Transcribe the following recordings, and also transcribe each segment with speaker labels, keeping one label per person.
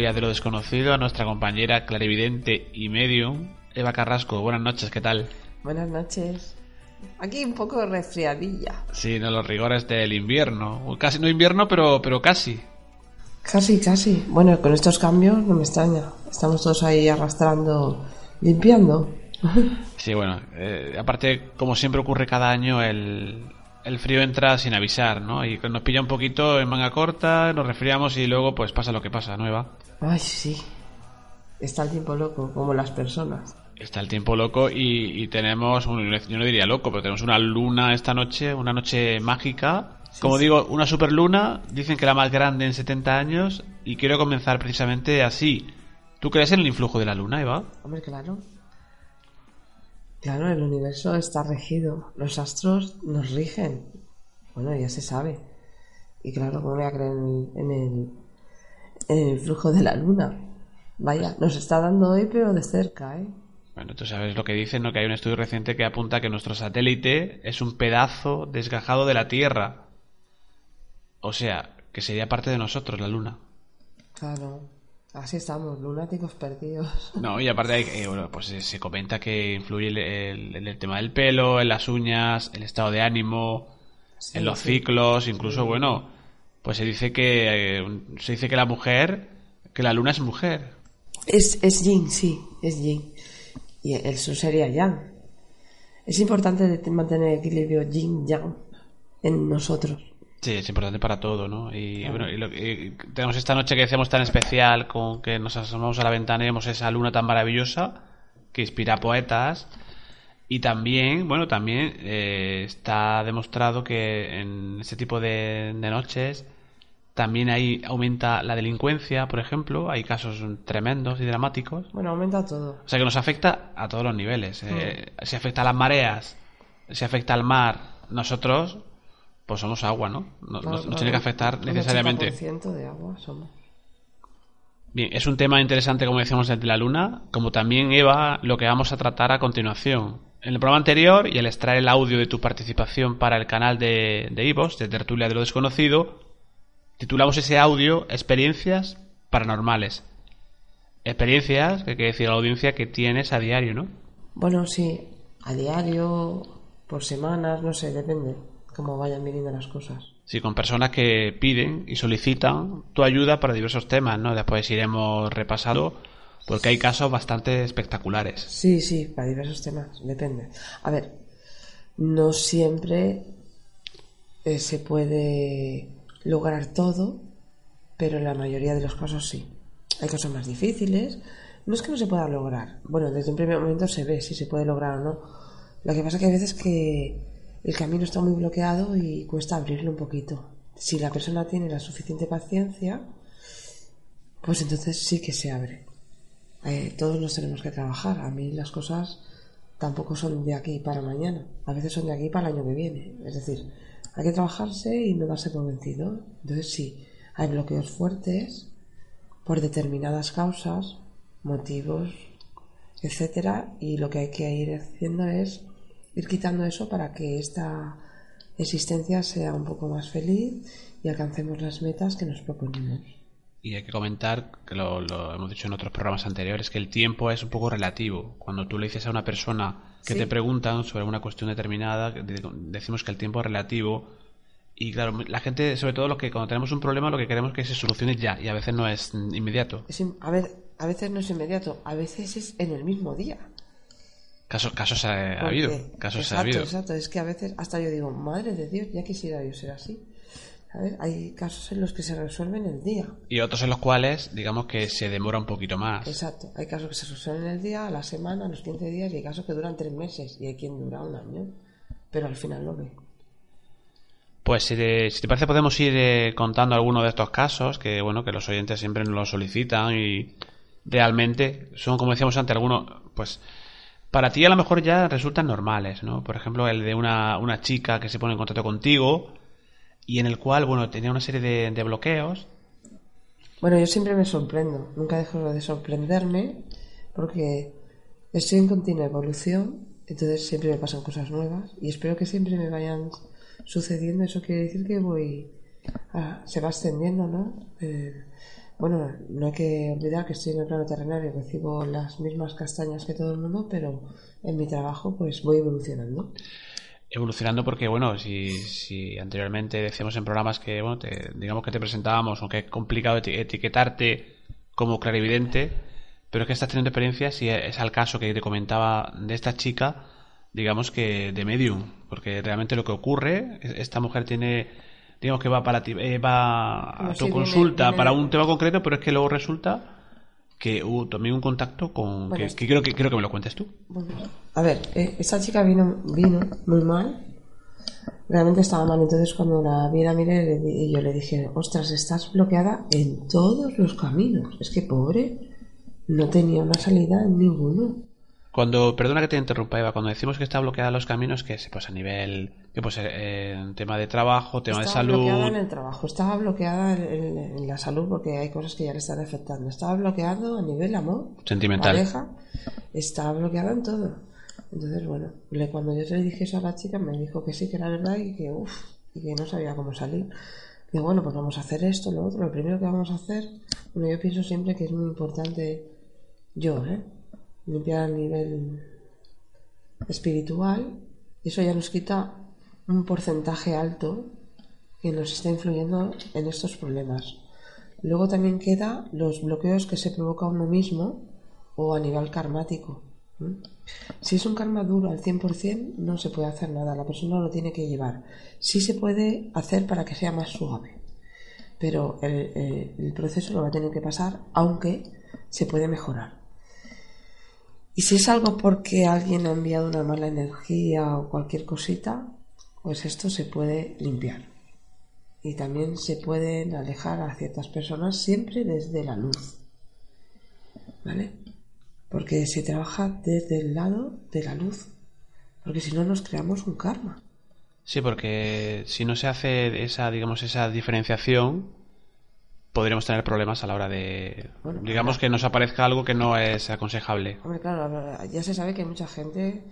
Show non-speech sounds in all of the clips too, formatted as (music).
Speaker 1: Tertulia de lo desconocido a nuestra compañera clarividente y medium, Eva Carrasco. Buenas noches, ¿qué tal?
Speaker 2: Buenas noches. Aquí un poco resfriadilla.
Speaker 1: Sí, no los rigores del invierno. Casi no invierno, pero, pero casi.
Speaker 2: Casi, casi. Bueno, con estos cambios no me extraña. Estamos todos ahí arrastrando, limpiando. (laughs)
Speaker 1: Sí, bueno, eh, aparte, como siempre ocurre cada año, el, el frío entra sin avisar, ¿no? Y nos pilla un poquito en manga corta, nos resfriamos y luego pues pasa lo que pasa, ¿no, Eva?
Speaker 2: Ay, sí. Está el tiempo loco, como las personas.
Speaker 1: Está el tiempo loco y, y tenemos, un, yo no diría loco, pero tenemos una luna esta noche, una noche mágica. Como
Speaker 2: sí.
Speaker 1: digo, una superluna, dicen que la más grande en 70 años y quiero comenzar precisamente así. ¿Tú crees en el influjo de la luna, Eva?
Speaker 2: Hombre, claro. Claro, el universo está regido. Los astros nos rigen. Bueno, ya se sabe. Y claro, ¿cómo voy a creer en, en el, el flujo de la luna? Vaya, nos está dando hoy, pero de cerca, ¿eh?
Speaker 1: Bueno, tú sabes lo que dicen, ¿no? Que hay un estudio reciente que apunta que nuestro satélite es un pedazo desgajado de la Tierra. O sea, que sería parte de nosotros, la Luna.
Speaker 2: Claro. Así estamos, lunáticos perdidos. (laughs)
Speaker 1: No, y aparte hay, eh, bueno, pues se, se comenta que influye el, el- el tema del pelo, en las uñas, el estado de ánimo,
Speaker 2: Sí,
Speaker 1: en los
Speaker 2: sí.
Speaker 1: ciclos, incluso, bueno, pues se dice que eh, se dice que la mujer, que la luna es mujer.
Speaker 2: Es, es yin, sí, es yin. Y el sur sería yang. Es importante mantener el equilibrio yin-yang en nosotros.
Speaker 1: Sí, es importante para todo, ¿no? Y bueno, y lo- y tenemos esta noche que decíamos tan especial, con que nos asomamos a la ventana y vemos esa luna tan maravillosa que inspira poetas. Y también, bueno, también eh, está demostrado que en este tipo de, de noches también ahí aumenta la delincuencia, por ejemplo. Hay casos tremendos y dramáticos.
Speaker 2: Bueno, aumenta todo.
Speaker 1: O sea que nos afecta a todos los niveles. Eh, Si afecta a las mareas, si afecta al mar, nosotros, pues somos agua, ¿no? Nos, nos- nos tiene que afectar
Speaker 2: Un
Speaker 1: necesariamente.
Speaker 2: 80% de agua somos.
Speaker 1: Bien, es un tema interesante, como decíamos, el de la luna, como también, Eva, lo que vamos a tratar a continuación. En el programa anterior, y al extraer el audio de tu participación para el canal de, de Ivos, de Tertulia de lo Desconocido, titulamos ese audio Experiencias Paranormales. Experiencias, que quiere decir a la audiencia que tienes a diario, ¿no?
Speaker 2: Bueno, sí, a diario, por semanas, no sé, depende cómo vayan viniendo las cosas.
Speaker 1: Sí, con personas que piden y solicitan tu ayuda para diversos temas, ¿no? Después iremos repasando, porque hay casos bastante espectaculares.
Speaker 2: Sí, sí, para diversos temas, depende. A ver, no siempre eh, se puede lograr todo, pero en la mayoría de los casos sí. Hay cosas más difíciles. No es que no se pueda lograr. Bueno, desde un primer momento se ve si se puede lograr o no. Lo que pasa que hay veces que el camino está muy bloqueado y cuesta abrirlo un poquito. Si la persona tiene la suficiente paciencia, pues entonces sí que se abre. Eh, todos nos tenemos que trabajar. A mí las cosas tampoco son de aquí para mañana. A veces son de aquí para el año que viene. Es decir, hay que trabajarse y no darse por vencido. Entonces sí, hay bloqueos fuertes por determinadas causas, motivos, etcétera, y lo que hay que ir haciendo es ir quitando eso para que esta existencia sea un poco más feliz y alcancemos las metas que nos proponemos.
Speaker 1: Y hay que comentar, que lo, lo hemos dicho en otros programas anteriores, que el tiempo es un poco relativo. Cuando tú le dices a una persona que
Speaker 2: Sí.
Speaker 1: te preguntan sobre una cuestión determinada, decimos que el tiempo es relativo. Y claro, la gente, sobre todo los que cuando tenemos un problema, lo que queremos es que se solucione ya, y a veces no es inmediato.
Speaker 2: Es in- a, ver, a veces no es inmediato, a veces es en el mismo día.
Speaker 1: Casos, casos ha, habido, casos
Speaker 2: exacto,
Speaker 1: ha habido.
Speaker 2: Exacto, es que a veces hasta yo digo, madre de Dios, ya quisiera yo ser así. ¿Sabes? Hay casos en los que se resuelven el día.
Speaker 1: Y otros en los cuales, digamos que se demora un poquito más.
Speaker 2: Exacto, hay casos que se resuelven el día, a la semana, a los 15 días, y hay casos que duran tres meses, y hay quien dura un año, pero al final lo ve.
Speaker 1: Pues si te, si te parece podemos ir eh, contando algunos de estos casos que bueno que los oyentes siempre nos los solicitan y realmente son como decíamos antes algunos pues para ti a lo mejor ya resultan normales, ¿no? Por ejemplo el de una, una chica que se pone en contacto contigo y en el cual bueno tenía una serie de, bloqueos
Speaker 2: Bueno, yo siempre me sorprendo, nunca dejo de sorprenderme, porque estoy en continua evolución, entonces siempre me pasan cosas nuevas, y espero que siempre me vayan sucediendo, eso quiere decir que voy, ah, se va extendiendo, ¿no? Eh, bueno, no hay que olvidar que estoy en el plano terrenal y recibo las mismas castañas que todo el mundo, pero en mi trabajo pues voy evolucionando.
Speaker 1: Evolucionando porque bueno si, si anteriormente decíamos en programas que bueno te- digamos que te presentábamos aunque es complicado eti- etiquetarte como clarividente pero es que estás teniendo experiencias y es al caso que te comentaba de esta chica digamos que de medium porque realmente lo que ocurre es- esta mujer tiene digamos que va para ti eh, va a tu
Speaker 2: si viene-
Speaker 1: consulta
Speaker 2: viene-
Speaker 1: para un tema concreto pero es que luego resulta que hubo también un contacto con
Speaker 2: Bueno,
Speaker 1: que,
Speaker 2: es-
Speaker 1: que quiero que me lo cuentes tú
Speaker 2: Bueno, a ver, eh, esta chica vino, vino muy mal. Realmente estaba mal. Entonces, cuando la vi, la miré le di- y yo le dije: Ostras, estás bloqueada en todos los caminos. Es que pobre, no tenía una salida en ninguno.
Speaker 1: Cuando, perdona que te interrumpa, Eva, cuando decimos que está bloqueada los caminos, que es pues a nivel, que pues eh, en tema de trabajo, tema
Speaker 2: estaba
Speaker 1: de
Speaker 2: bloqueada
Speaker 1: salud,
Speaker 2: en el trabajo, estaba bloqueada en, la salud porque hay cosas que ya le están afectando. Estaba bloqueado a nivel amor,
Speaker 1: Sentimental.
Speaker 2: pareja, estaba bloqueada en todo. Entonces, bueno, le- cuando yo le dije eso a la chica, me dijo que sí, que era verdad y que uff, y que no sabía cómo salir. Digo, bueno, pues vamos a hacer esto, lo otro. Lo primero que vamos a hacer, bueno, yo pienso siempre que es muy importante, yo, ¿eh? Limpiar a nivel espiritual, eso ya nos quita un porcentaje alto que nos está influyendo en estos problemas. Luego también queda los bloqueos que se provoca uno mismo o a nivel karmático. Si es un karma duro al 100%, no se puede hacer nada, la persona lo tiene que llevar. Sí se puede hacer para que sea más suave, pero el, el- el proceso lo va a tener que pasar, aunque se puede mejorar. Y si es algo porque alguien ha enviado una mala energía o cualquier cosita, pues esto se puede limpiar. Y también se pueden alejar a ciertas personas siempre desde la luz. ¿Vale? Porque se trabaja desde el lado de la luz. Porque si no nos creamos un karma.
Speaker 1: sí, porque si no se hace esa, digamos, esa diferenciación, podríamos tener problemas a la hora de,
Speaker 2: Bueno,
Speaker 1: digamos que nos aparezca algo que no es aconsejable.
Speaker 2: Hombre, claro, ya se sabe que hay mucha gente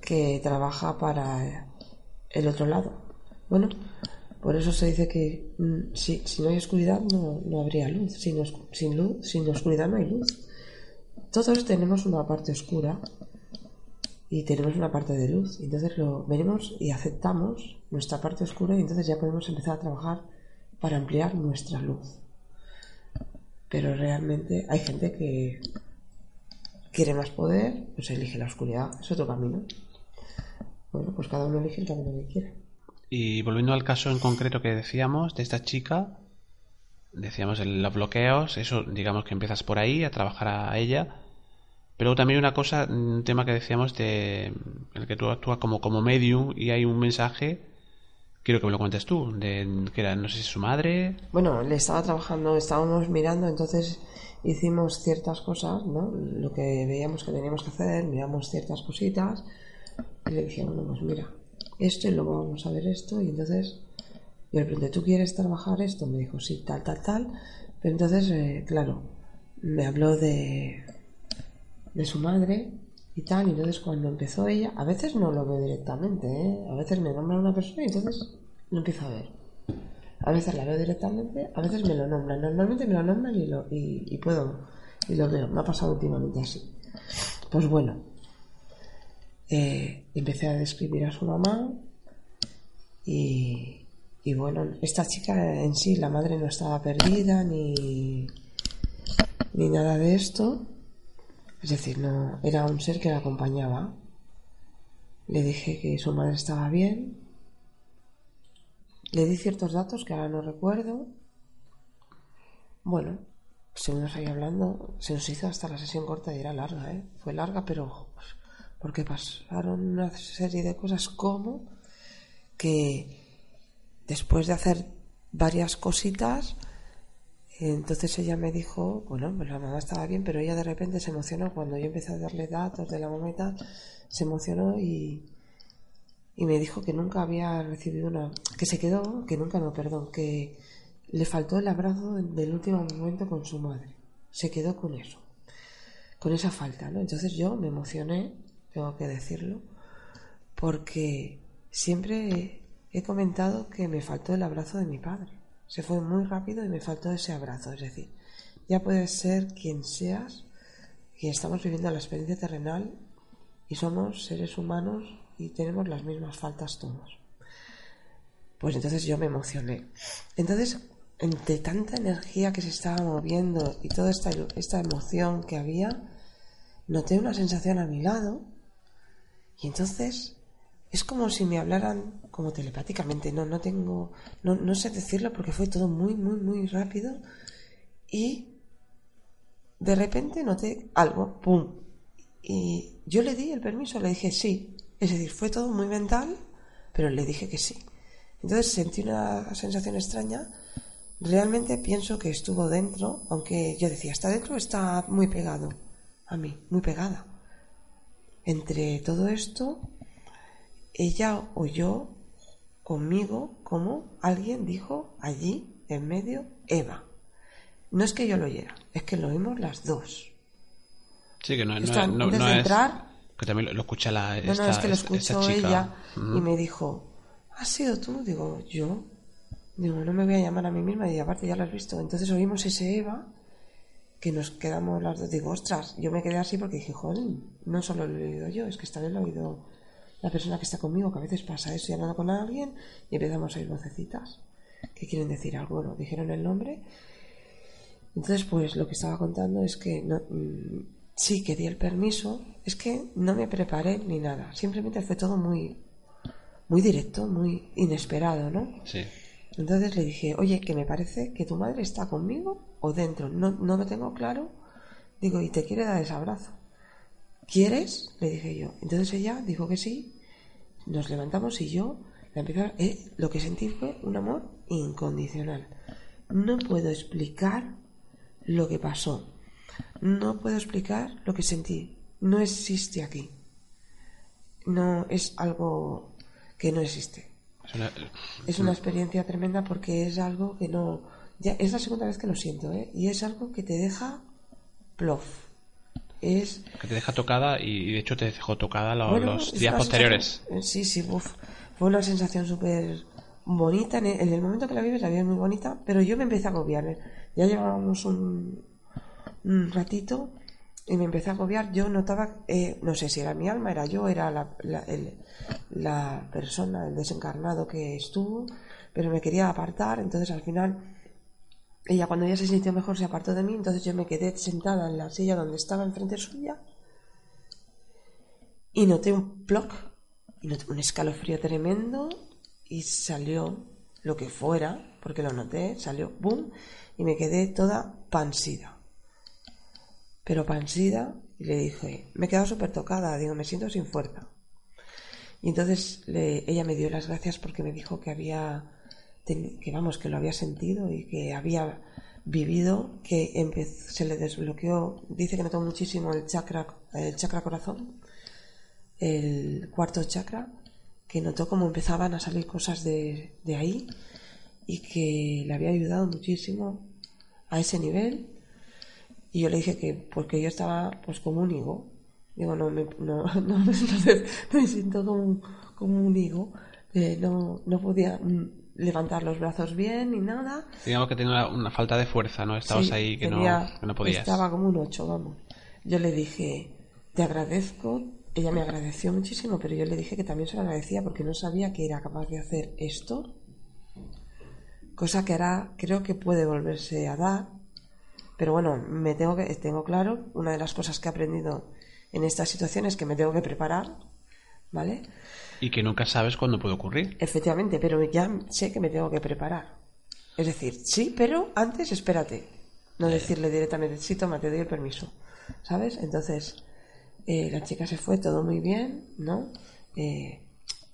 Speaker 2: que trabaja para el otro lado. Bueno, por eso se dice que mm, si, si no hay oscuridad no, no habría luz. Sin luz. sin oscuridad no hay luz. Todos tenemos una parte oscura y tenemos una parte de luz. Entonces lo venimos y aceptamos nuestra parte oscura y entonces ya podemos empezar a trabajar para ampliar nuestra luz. Pero realmente hay gente que quiere más poder, pues elige la oscuridad. Es otro camino. Bueno, pues cada uno elige el camino que quiere.
Speaker 1: Y volviendo al caso en concreto que decíamos de esta chica, decíamos el- los bloqueos, eso digamos que empiezas por ahí a trabajar a ella. Pero también una cosa, un tema que decíamos de en el que tú actúas como, como medium y hay un mensaje, quiero que me lo cuentes tú, de que era, no sé si su madre,
Speaker 2: Bueno, le estaba trabajando, estábamos mirando, entonces hicimos ciertas cosas, ¿no? Lo que veíamos que teníamos que hacer, miramos ciertas cositas y le dije, bueno, pues mira, esto y luego vamos a ver esto. Y entonces yo le pregunté, ¿tú quieres trabajar esto? Me dijo, sí, tal, tal, tal. Pero entonces, eh, claro, me habló de, de su madre y tal. Y entonces cuando empezó ella, a veces no lo veo directamente, ¿eh? A veces me nombra una persona y entonces lo empiezo a ver. A veces la veo directamente, a veces me lo nombran. Normalmente me lo nombran y, lo, y, y puedo, y lo veo. Me ha pasado últimamente así. Pues bueno, eh, empecé a describir a su mamá y, y bueno, esta chica en sí, la madre no estaba perdida ni, ni nada de esto. Es decir, no, era un ser que la acompañaba. Le dije que su madre estaba bien. Le di ciertos datos que ahora no recuerdo. Bueno, seguimos ahí hablando. Se nos hizo hasta la sesión corta y era larga, ¿eh? Fue larga, pero porque pasaron una serie de cosas como que después de hacer varias cositas, entonces ella me dijo, bueno, pues la mamá estaba bien, pero ella de repente se emocionó cuando yo empecé a darle datos de la mamá se emocionó y, y me dijo que nunca había recibido una, que se quedó, que nunca no, perdón, que le faltó el abrazo del último momento con su madre. Se quedó con eso, con esa falta, ¿no? Entonces yo me emocioné, tengo que decirlo, porque siempre he comentado que me faltó el abrazo de mi padre. Se fue muy rápido y me faltó ese abrazo. Es decir, ya puedes ser quien seas, y estamos viviendo la experiencia terrenal y somos seres humanos y tenemos las mismas faltas todos. Pues entonces yo me emocioné. Entonces, entre tanta energía que se estaba moviendo y toda esta, esta emoción que había, noté una sensación a mi lado y entonces es como si me hablaran como telepáticamente. No, no tengo, no, no sé decirlo porque fue todo muy, muy, muy rápido y de repente noté algo, ¡pum! Y yo le di el permiso, le dije sí. Es decir, fue todo muy mental, pero le dije que sí. Entonces sentí una sensación extraña. Realmente pienso que estuvo dentro, aunque yo decía, está dentro, está muy pegado a mí, muy pegada. Entre todo esto, ella oyó conmigo como alguien dijo allí en medio Eva. No es que yo lo oyera, es que lo oímos las dos.
Speaker 1: Sí, que no, no,
Speaker 2: Esto,
Speaker 1: no- no
Speaker 2: de
Speaker 1: es-
Speaker 2: entrar,
Speaker 1: Que también lo, escucha la.
Speaker 2: no,
Speaker 1: esta,
Speaker 2: no, es que lo
Speaker 1: esta
Speaker 2: escuchó
Speaker 1: chica.
Speaker 2: ella y me dijo, ¿has sido tú? Digo, yo. Digo, no me voy a llamar a mí misma y aparte ya lo has visto. Entonces oímos ese Eva que nos quedamos las dos. Digo, ostras, yo me quedé así porque dije, joder, no solo lo he oído yo, es que esta vez lo ha oído la persona que está conmigo, que a veces pasa eso y hablando con alguien y empezamos a oír vocecitas que quieren decir algo. Bueno, dijeron el nombre. Entonces, pues lo que estaba contando es que no, mm, sí que di el permiso, es que no me preparé ni nada, simplemente fue todo muy, muy directo, muy inesperado, ¿no?
Speaker 1: Sí.
Speaker 2: Entonces le dije, oye, que me parece que tu madre está conmigo o dentro, no, no lo tengo claro, digo, y te quiere dar ese abrazo. ¿Quieres? Le dije yo. Entonces ella dijo que sí, nos levantamos y yo la empecé a- eh, lo que sentí fue un amor incondicional. No puedo explicar lo que pasó. No puedo explicar lo que sentí. No existe aquí. No es algo que no existe.
Speaker 1: Es una-
Speaker 2: Es una experiencia tremenda porque es algo que no. Ya, es la segunda vez que lo siento, ¿eh? Y es algo que te deja plof. Es.
Speaker 1: que te deja tocada y, de hecho te dejó tocada lo-
Speaker 2: bueno,
Speaker 1: los días posteriores.
Speaker 2: eh, sí, sí, uf. Fue una sensación súper bonita. En el, en el momento que la vives, la vives muy bonita, pero yo me empecé a agobiar. ¿eh? Ya llevábamos un, un ratito y me empecé a agobiar. Yo notaba, eh, no sé si era mi alma, era yo, era la, la, el- la persona, el desencarnado que estuvo, pero me quería apartar. Entonces al final, ella cuando ya se sintió mejor se apartó de mí. Entonces yo me quedé sentada en la silla donde estaba enfrente suya y noté un ploc, y noté un escalofrío tremendo y salió lo que fuera, porque lo noté, salió boom y me quedé toda pansida. Pero pansida y le dije, me he quedado súper tocada, digo, me siento sin fuerza. Y entonces le- ella me dio las gracias porque me dijo que había, que vamos, que lo había sentido y que había vivido, que se le desbloqueó, dice que notó muchísimo el chakra, el chakra corazón, el cuarto chakra, que notó cómo empezaban a salir cosas de, ahí y que le había ayudado muchísimo a ese nivel. Y yo le dije que porque yo estaba pues como un higo. Digo, no, me, no, no, me siento como, como un higo. Eh, no, no podía mm, levantar los brazos bien ni nada.
Speaker 1: Digamos que tenía una, una falta de fuerza, ¿no? Estabas
Speaker 2: Sí,
Speaker 1: ahí que,
Speaker 2: tenía-
Speaker 1: no, que no podías.
Speaker 2: Estaba como un ocho, vamos. Yo le dije, te agradezco. Ella me agradeció muchísimo, pero yo le dije que también se lo agradecía porque no sabía que era capaz de hacer esto. Cosa que ahora creo que puede volverse a dar. Pero bueno, me tengo que, tengo claro, una de las cosas que he aprendido en esta situación es que me tengo que preparar, ¿vale?
Speaker 1: Y que nunca sabes cuándo puede ocurrir.
Speaker 2: Efectivamente, pero ya sé que me tengo que preparar. Es decir, sí, pero antes espérate. No decirle directamente, sí, toma, te doy el permiso. ¿Sabes? Entonces, eh, la chica se fue, todo muy bien, ¿no? Eh,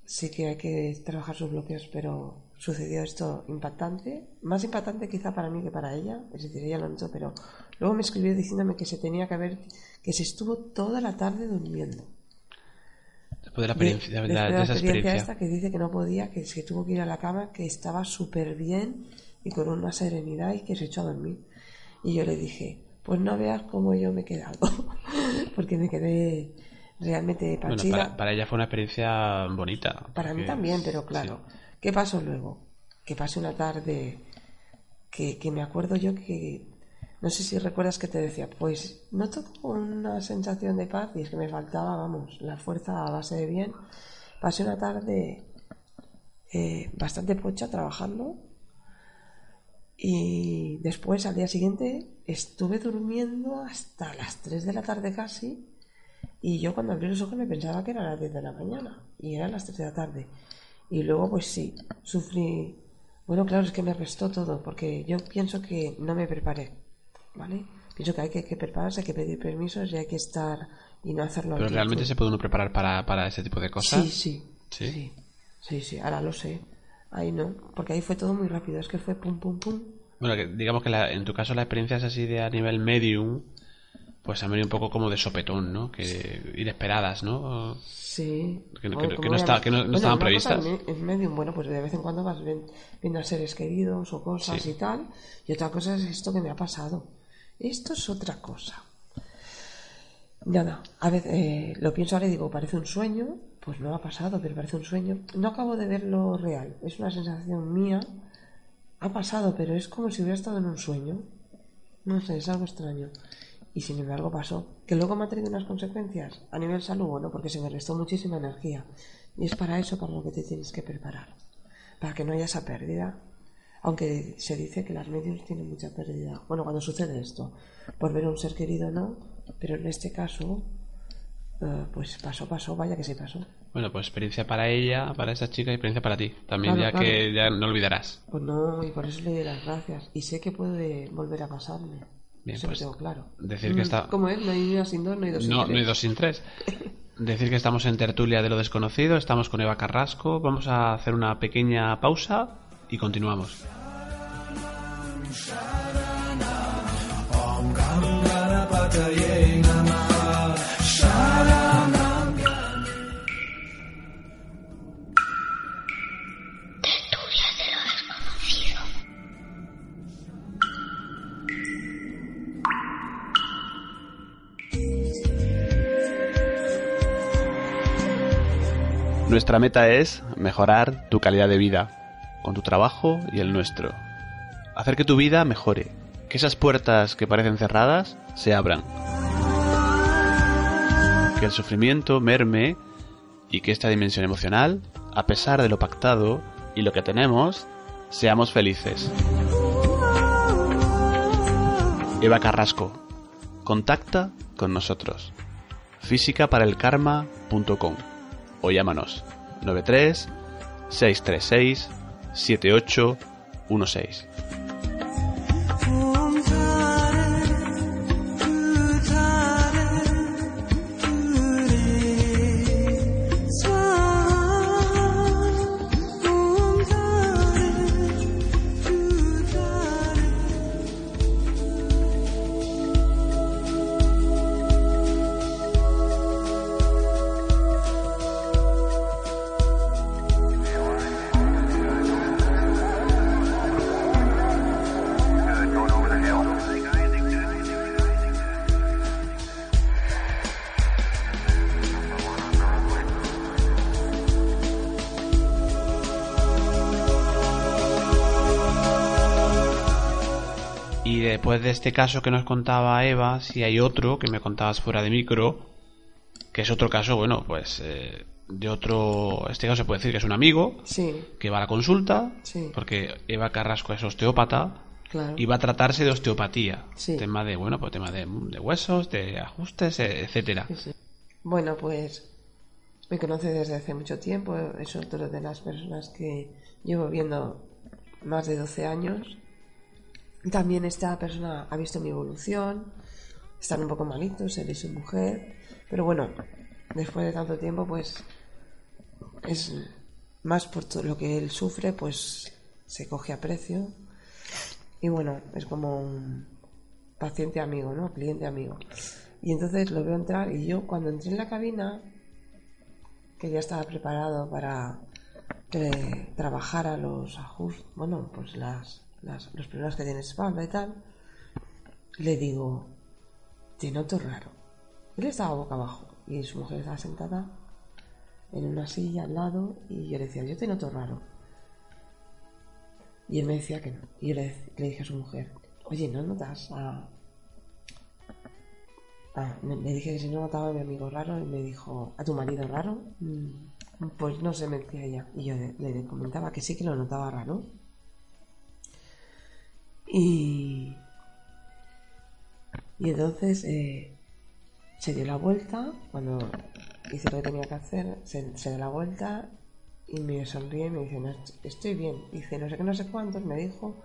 Speaker 2: sí que hay que trabajar sus bloqueos, pero sucedió esto impactante. Más impactante quizá para mí que para ella. Es decir, ella lo notó, pero luego me escribió diciéndome que se tenía que haber, que se estuvo toda la tarde durmiendo
Speaker 1: Después de la experiencia, de, de
Speaker 2: de la
Speaker 1: esa
Speaker 2: experiencia esta que dice que no podía, que se tuvo que ir a la cama, que estaba súper bien y con una serenidad y que se echó a dormir. Y yo le dije, pues no veas cómo yo me he quedado, (laughs) porque me quedé realmente
Speaker 1: Bueno, para, para ella fue una experiencia bonita.
Speaker 2: Para mí también, pero claro.
Speaker 1: sí.
Speaker 2: ¿Qué pasó luego? Que pasé una tarde que, que me acuerdo yo que... No sé si recuerdas que te decía, pues noto como una sensación de paz y es que me faltaba, vamos, la fuerza a base de bien. Pasé una tarde eh, bastante pocha trabajando y después al día siguiente estuve durmiendo hasta las 3 de la tarde casi y yo cuando abrí los ojos me pensaba que eran las 10 de la mañana y eran las 3 de la tarde. Y luego pues sí, sufrí... Bueno, claro, es que me restó todo porque yo pienso que no me preparé, ¿vale? Pienso que hay que, que prepararse, hay que pedir permisos y hay que estar y no hacerlo
Speaker 1: Pero
Speaker 2: al
Speaker 1: realmente
Speaker 2: tiempo.
Speaker 1: se puede uno preparar para, para ese tipo de cosas.
Speaker 2: Sí, sí,
Speaker 1: ¿Sí?
Speaker 2: sí, sí, sí, ahora lo sé. Ahí no, porque ahí fue todo muy rápido, es que fue pum, pum, pum.
Speaker 1: Bueno, que digamos que la- en tu caso la experiencia es así de a nivel medium, pues han venido un poco como de sopetón, ¿no? Que inesperadas, ¿no?
Speaker 2: Sí.
Speaker 1: Que
Speaker 2: Bueno,
Speaker 1: que no-
Speaker 2: como
Speaker 1: que no
Speaker 2: era-
Speaker 1: está- que no- no
Speaker 2: Bueno,
Speaker 1: estaban previstas.
Speaker 2: En medio, bueno, pues de vez en cuando vas viendo a seres queridos o cosas
Speaker 1: Sí.
Speaker 2: y tal. Y otra cosa es esto que me ha pasado. Esto es otra cosa. Nada, a veces eh, lo pienso ahora y digo, parece un sueño. Pues no ha pasado, pero parece un sueño. No acabo de verlo real. Es una sensación mía. Ha pasado, pero es como si hubiera estado en un sueño. No sé, es algo extraño. Y sin embargo pasó. Que luego me ha traído unas consecuencias a nivel salud, bueno, porque se me restó muchísima energía. Y es para eso para lo que te tienes que preparar. Para que no haya esa pérdida. Aunque se dice que las medios tienen mucha pérdida. Bueno, cuando sucede esto, por ver a un ser querido no, pero en este caso, eh, pues pasó, pasó, vaya que se pasó.
Speaker 1: Bueno, pues experiencia para ella, para esa chica y experiencia para ti. También
Speaker 2: Claro,
Speaker 1: ya que ya no olvidarás.
Speaker 2: Pues no, y por eso le doy las gracias. Y sé que puede volver a pasarme.
Speaker 1: Bien,
Speaker 2: eso
Speaker 1: pues,
Speaker 2: lo tengo claro.
Speaker 1: decir que está-
Speaker 2: Como es, no hay una sin dos, no hay dos sin
Speaker 1: No,
Speaker 2: tres.
Speaker 1: no hay dos sin tres. Decir que estamos en tertulia de lo desconocido, estamos con Eva Carrasco, vamos a hacer una pequeña pausa y continuamos. Nuestra meta es mejorar tu calidad de vida, con tu trabajo y el nuestro. Hacer que tu vida mejore, que esas puertas que parecen cerradas se abran. Que el sufrimiento merme y que esta dimensión emocional, a pesar de lo pactado y lo que tenemos, seamos felices. Eva Carrasco, contacta con nosotros. físicaparelkarma.com o llámanos 93 636 7816. Después de este caso que nos contaba Eva, si hay otro que me contabas fuera de micro, que es otro caso, bueno, pues eh, de otro, este caso se puede decir que es un amigo
Speaker 2: Sí,
Speaker 1: que va a la consulta,
Speaker 2: Sí.
Speaker 1: porque Eva Carrasco es osteópata
Speaker 2: claro.
Speaker 1: y va a tratarse de osteopatía,
Speaker 2: Sí.
Speaker 1: tema de, bueno, pues tema de, de huesos, de ajustes, e- etcétera.
Speaker 2: Bueno, pues me conoce desde hace mucho tiempo. Es otro de las personas que llevo viendo más de 12 años. También esta persona ha visto mi evolución. Están un poco malitos, él y su mujer. Pero bueno, después de tanto tiempo, pues es más por todo lo que él sufre, pues se coge a precio. Y bueno, es como un paciente amigo, ¿no? Cliente amigo. Y entonces lo veo entrar y yo cuando entré en la cabina, que ya estaba preparado para que trabajara los ajustes, bueno, pues las, las- los problemas que tiene espalda y tal, le digo, te noto raro. Él estaba boca abajo y su mujer estaba sentada en una silla al lado y yo le decía, yo te noto raro. Y él me decía que no. Y yo le, le dije a su mujer, oye, ¿no notas a, Ah, me- le dije que si no notaba a mi amigo raro y me dijo, ¿a tu marido raro? "Mm, Pues no sé, me decía ella. Y yo le, le comentaba que sí que lo notaba raro. Y, y entonces eh, se dio la vuelta, cuando hice lo que tenía que hacer, se, se dio la vuelta y me sonríe y me dice, no, est- estoy bien. Dice, no sé qué, no sé cuántos, me dijo,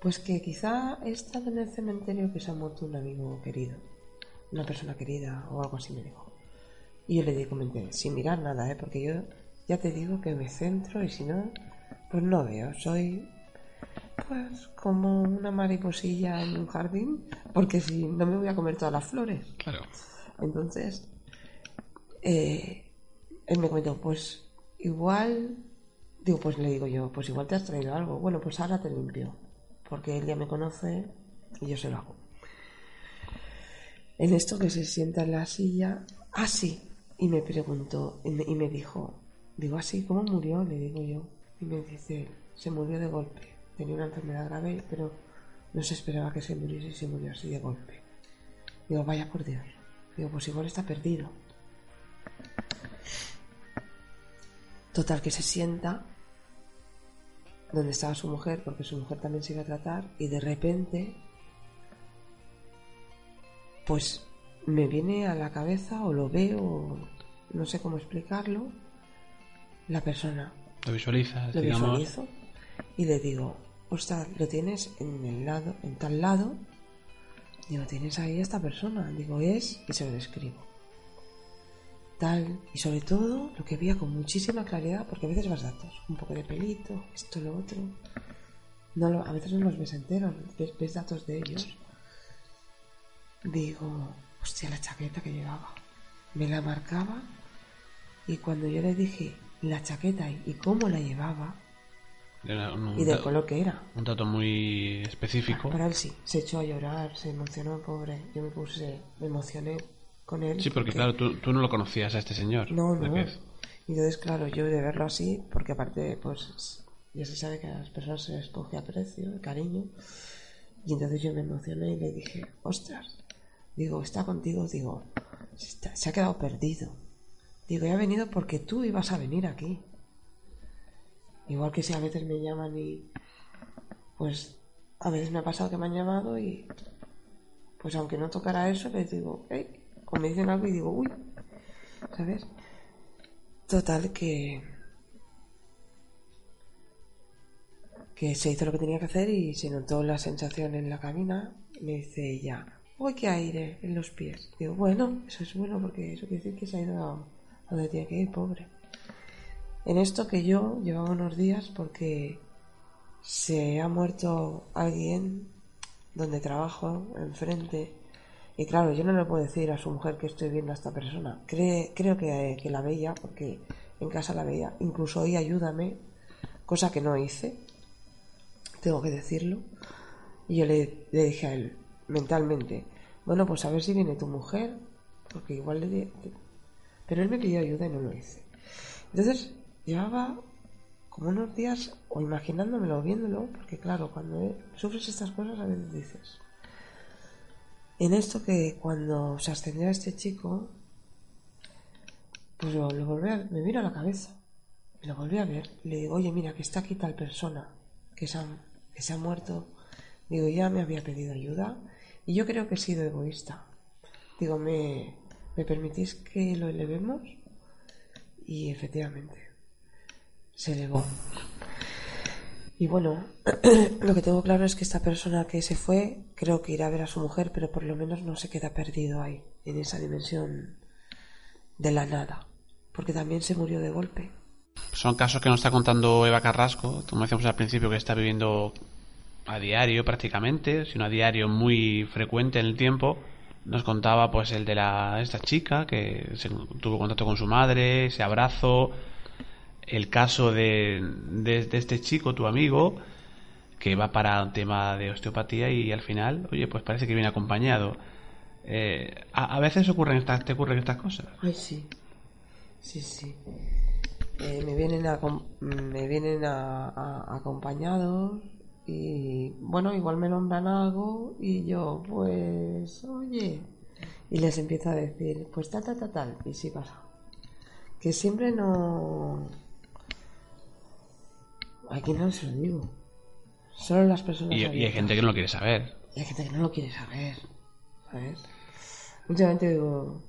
Speaker 2: pues que quizá he estado en el cementerio que se ha muerto un amigo querido una persona querida o algo así me dijo. Y yo le di- comenté, sin mirar nada, ¿eh? porque yo ya te digo que me centro y si no, pues no veo. Soy pues como una mariposilla en un jardín, porque si no me voy a comer todas las flores.
Speaker 1: Claro.
Speaker 2: Entonces, eh, él me comentó, pues igual, digo, pues le digo yo, pues igual te has traído algo. Bueno, pues ahora te limpio, porque él ya me conoce y yo se lo hago. En esto que se sienta en la silla, ah, sí, y me preguntó, y me, y me dijo, digo, así, ¿cómo murió? Le digo yo. Y me dice, se murió de golpe. Tenía una enfermedad grave, pero no se esperaba que se muriese y se murió así de golpe. Digo, vaya por Dios. Digo, pues igual está perdido. Total, que se sienta donde estaba su mujer, porque su mujer también se iba a tratar, y de repente, pues me viene a la cabeza, o lo veo, o no sé cómo explicarlo, la persona.
Speaker 1: Lo visualizas,
Speaker 2: Lo
Speaker 1: digamos.
Speaker 2: visualizo y le digo, ostras, lo tienes en el lado, en tal lado. Digo, tienes ahí a esta persona. Digo, es, y se lo describo. Tal, y sobre todo lo que veía con muchísima claridad, porque a veces vas datos, un poco de pelito, esto, lo otro. No lo- a veces no los ves enteros, ves, ves datos de ellos. Digo, hostia, la chaqueta que llevaba. Me la marcaba y cuando yo le dije la chaqueta y cómo la llevaba
Speaker 1: Era un,
Speaker 2: y del color que era,
Speaker 1: un dato muy específico.
Speaker 2: para él sí, se echó a llorar, se emocionó, pobre. Yo me puse, me emocioné con él.
Speaker 1: Sí, porque claro, tú, tú no lo conocías a este señor.
Speaker 2: No,
Speaker 1: ¿de
Speaker 2: no. Y entonces, claro, yo de verlo así, porque aparte, pues ya se sabe que a las personas se les coge a precio, cariño. Y entonces yo me emocioné y le dije, ostras, digo, está contigo, digo, se, está- se ha quedado perdido. Digo, ya ha venido porque tú ibas a venir aquí. Igual que si a veces me llaman y, pues, a veces me ha pasado que me han llamado y, pues aunque no tocara eso, les digo, hey, o me dicen algo y digo, uy, ¿sabes? Total que que se hizo lo que tenía que hacer y se notó la sensación en la cabina. Me dice ella, uy, qué aire en los pies. Digo, bueno, eso es bueno porque eso quiere decir que se ha ido a donde tiene que ir, pobre. En esto que yo llevaba unos días porque se ha muerto alguien donde trabajo enfrente y claro, yo no le puedo decir a su mujer que estoy viendo a esta persona. Cree- creo que, que la veía, porque en casa la veía. Incluso hoy ayúdame, cosa que no hice. Tengo que decirlo. Y yo le, le dije a él, mentalmente, bueno, pues a ver si viene tu mujer, porque igual le... Pero él me pidió ayuda y no lo hice. Entonces, llevaba como unos días, o imaginándomelo, viéndolo, porque claro, cuando sufres estas cosas a veces dices, en esto que cuando se ascendió a este chico, pues lo, lo volví a, me vino a la cabeza, y lo volví a ver, le digo, oye, mira, que está aquí tal persona, que se ha, que se ha muerto, digo, ya me había pedido ayuda, y yo creo que he sido egoísta. Digo, ¿me, ¿me permitís que lo elevemos? Y efectivamente, se elevó. Y bueno, (clears throat) lo que tengo claro es que esta persona que se fue, creo que irá a ver a su mujer, pero por lo menos no se queda perdido ahí, en esa dimensión de la nada, porque también se murió de golpe.
Speaker 1: Son casos que nos está contando Eva Carrasco, como decíamos al principio, que está viviendo a diario prácticamente, sino a diario muy frecuente en el tiempo. Nos contaba pues el de la esta chica que se, tuvo contacto con su madre, ese abrazo, el caso de, de, este chico, tu amigo, que va para un tema de osteopatía y al final, oye, pues parece que viene acompañado. Eh, a, veces ocurren estas, te ocurren estas cosas.
Speaker 2: Ay, sí. Sí, sí. Eh, me vienen, a, me vienen a, acompañados y bueno, igual me nombran algo y yo, pues, oye, y les empiezo a decir, pues tal, tal, tal, tal, y sí pasa. Que siempre no. Aquí no se lo digo. Solo las personas.
Speaker 1: Y, y hay gente que no lo quiere saber.
Speaker 2: Y hay gente que no lo quiere saber. ¿Sabes? Últimamente digo,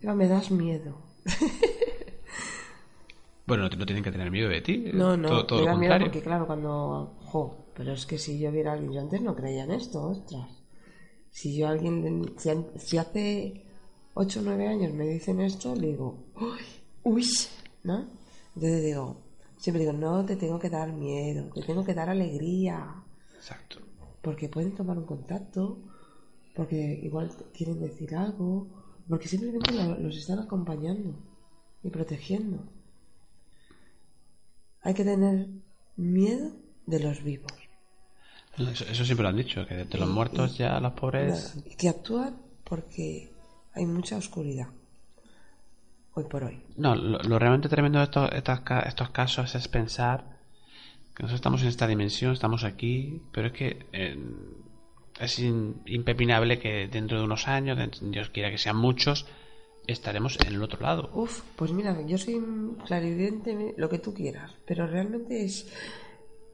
Speaker 2: Eva, me das miedo. (laughs)
Speaker 1: bueno, no, no, tienen que tener miedo de ti.
Speaker 2: No, no,
Speaker 1: todo, todo
Speaker 2: me da miedo porque, claro, cuando. Jo, pero es que si yo viera a alguien, yo antes no creía en esto, ostras. Si yo a alguien, si, si hace 8 o 9 años me dicen esto, le digo, uy, uy, ¿no? Entonces digo, siempre digo, no te tengo que dar miedo, te tengo que dar alegría.
Speaker 1: Exacto.
Speaker 2: Porque pueden tomar un contacto, porque igual quieren decir algo, porque simplemente lo, los están acompañando y protegiendo. Hay que tener miedo de los vivos.
Speaker 1: Eso, eso, siempre lo han dicho, que de los
Speaker 2: y,
Speaker 1: muertos
Speaker 2: y,
Speaker 1: ya los pobres...
Speaker 2: Y que actúan porque hay mucha oscuridad. Hoy por hoy.
Speaker 1: No, lo, lo realmente tremendo de estos, estos, estos, casos es pensar que nosotros estamos en esta dimensión, estamos aquí, pero es que eh, es in, impepinable que dentro de unos años, Dios quiera que sean muchos, estaremos en el otro lado.
Speaker 2: Uf, pues mira, yo soy clarividente, lo que tú quieras, pero realmente es...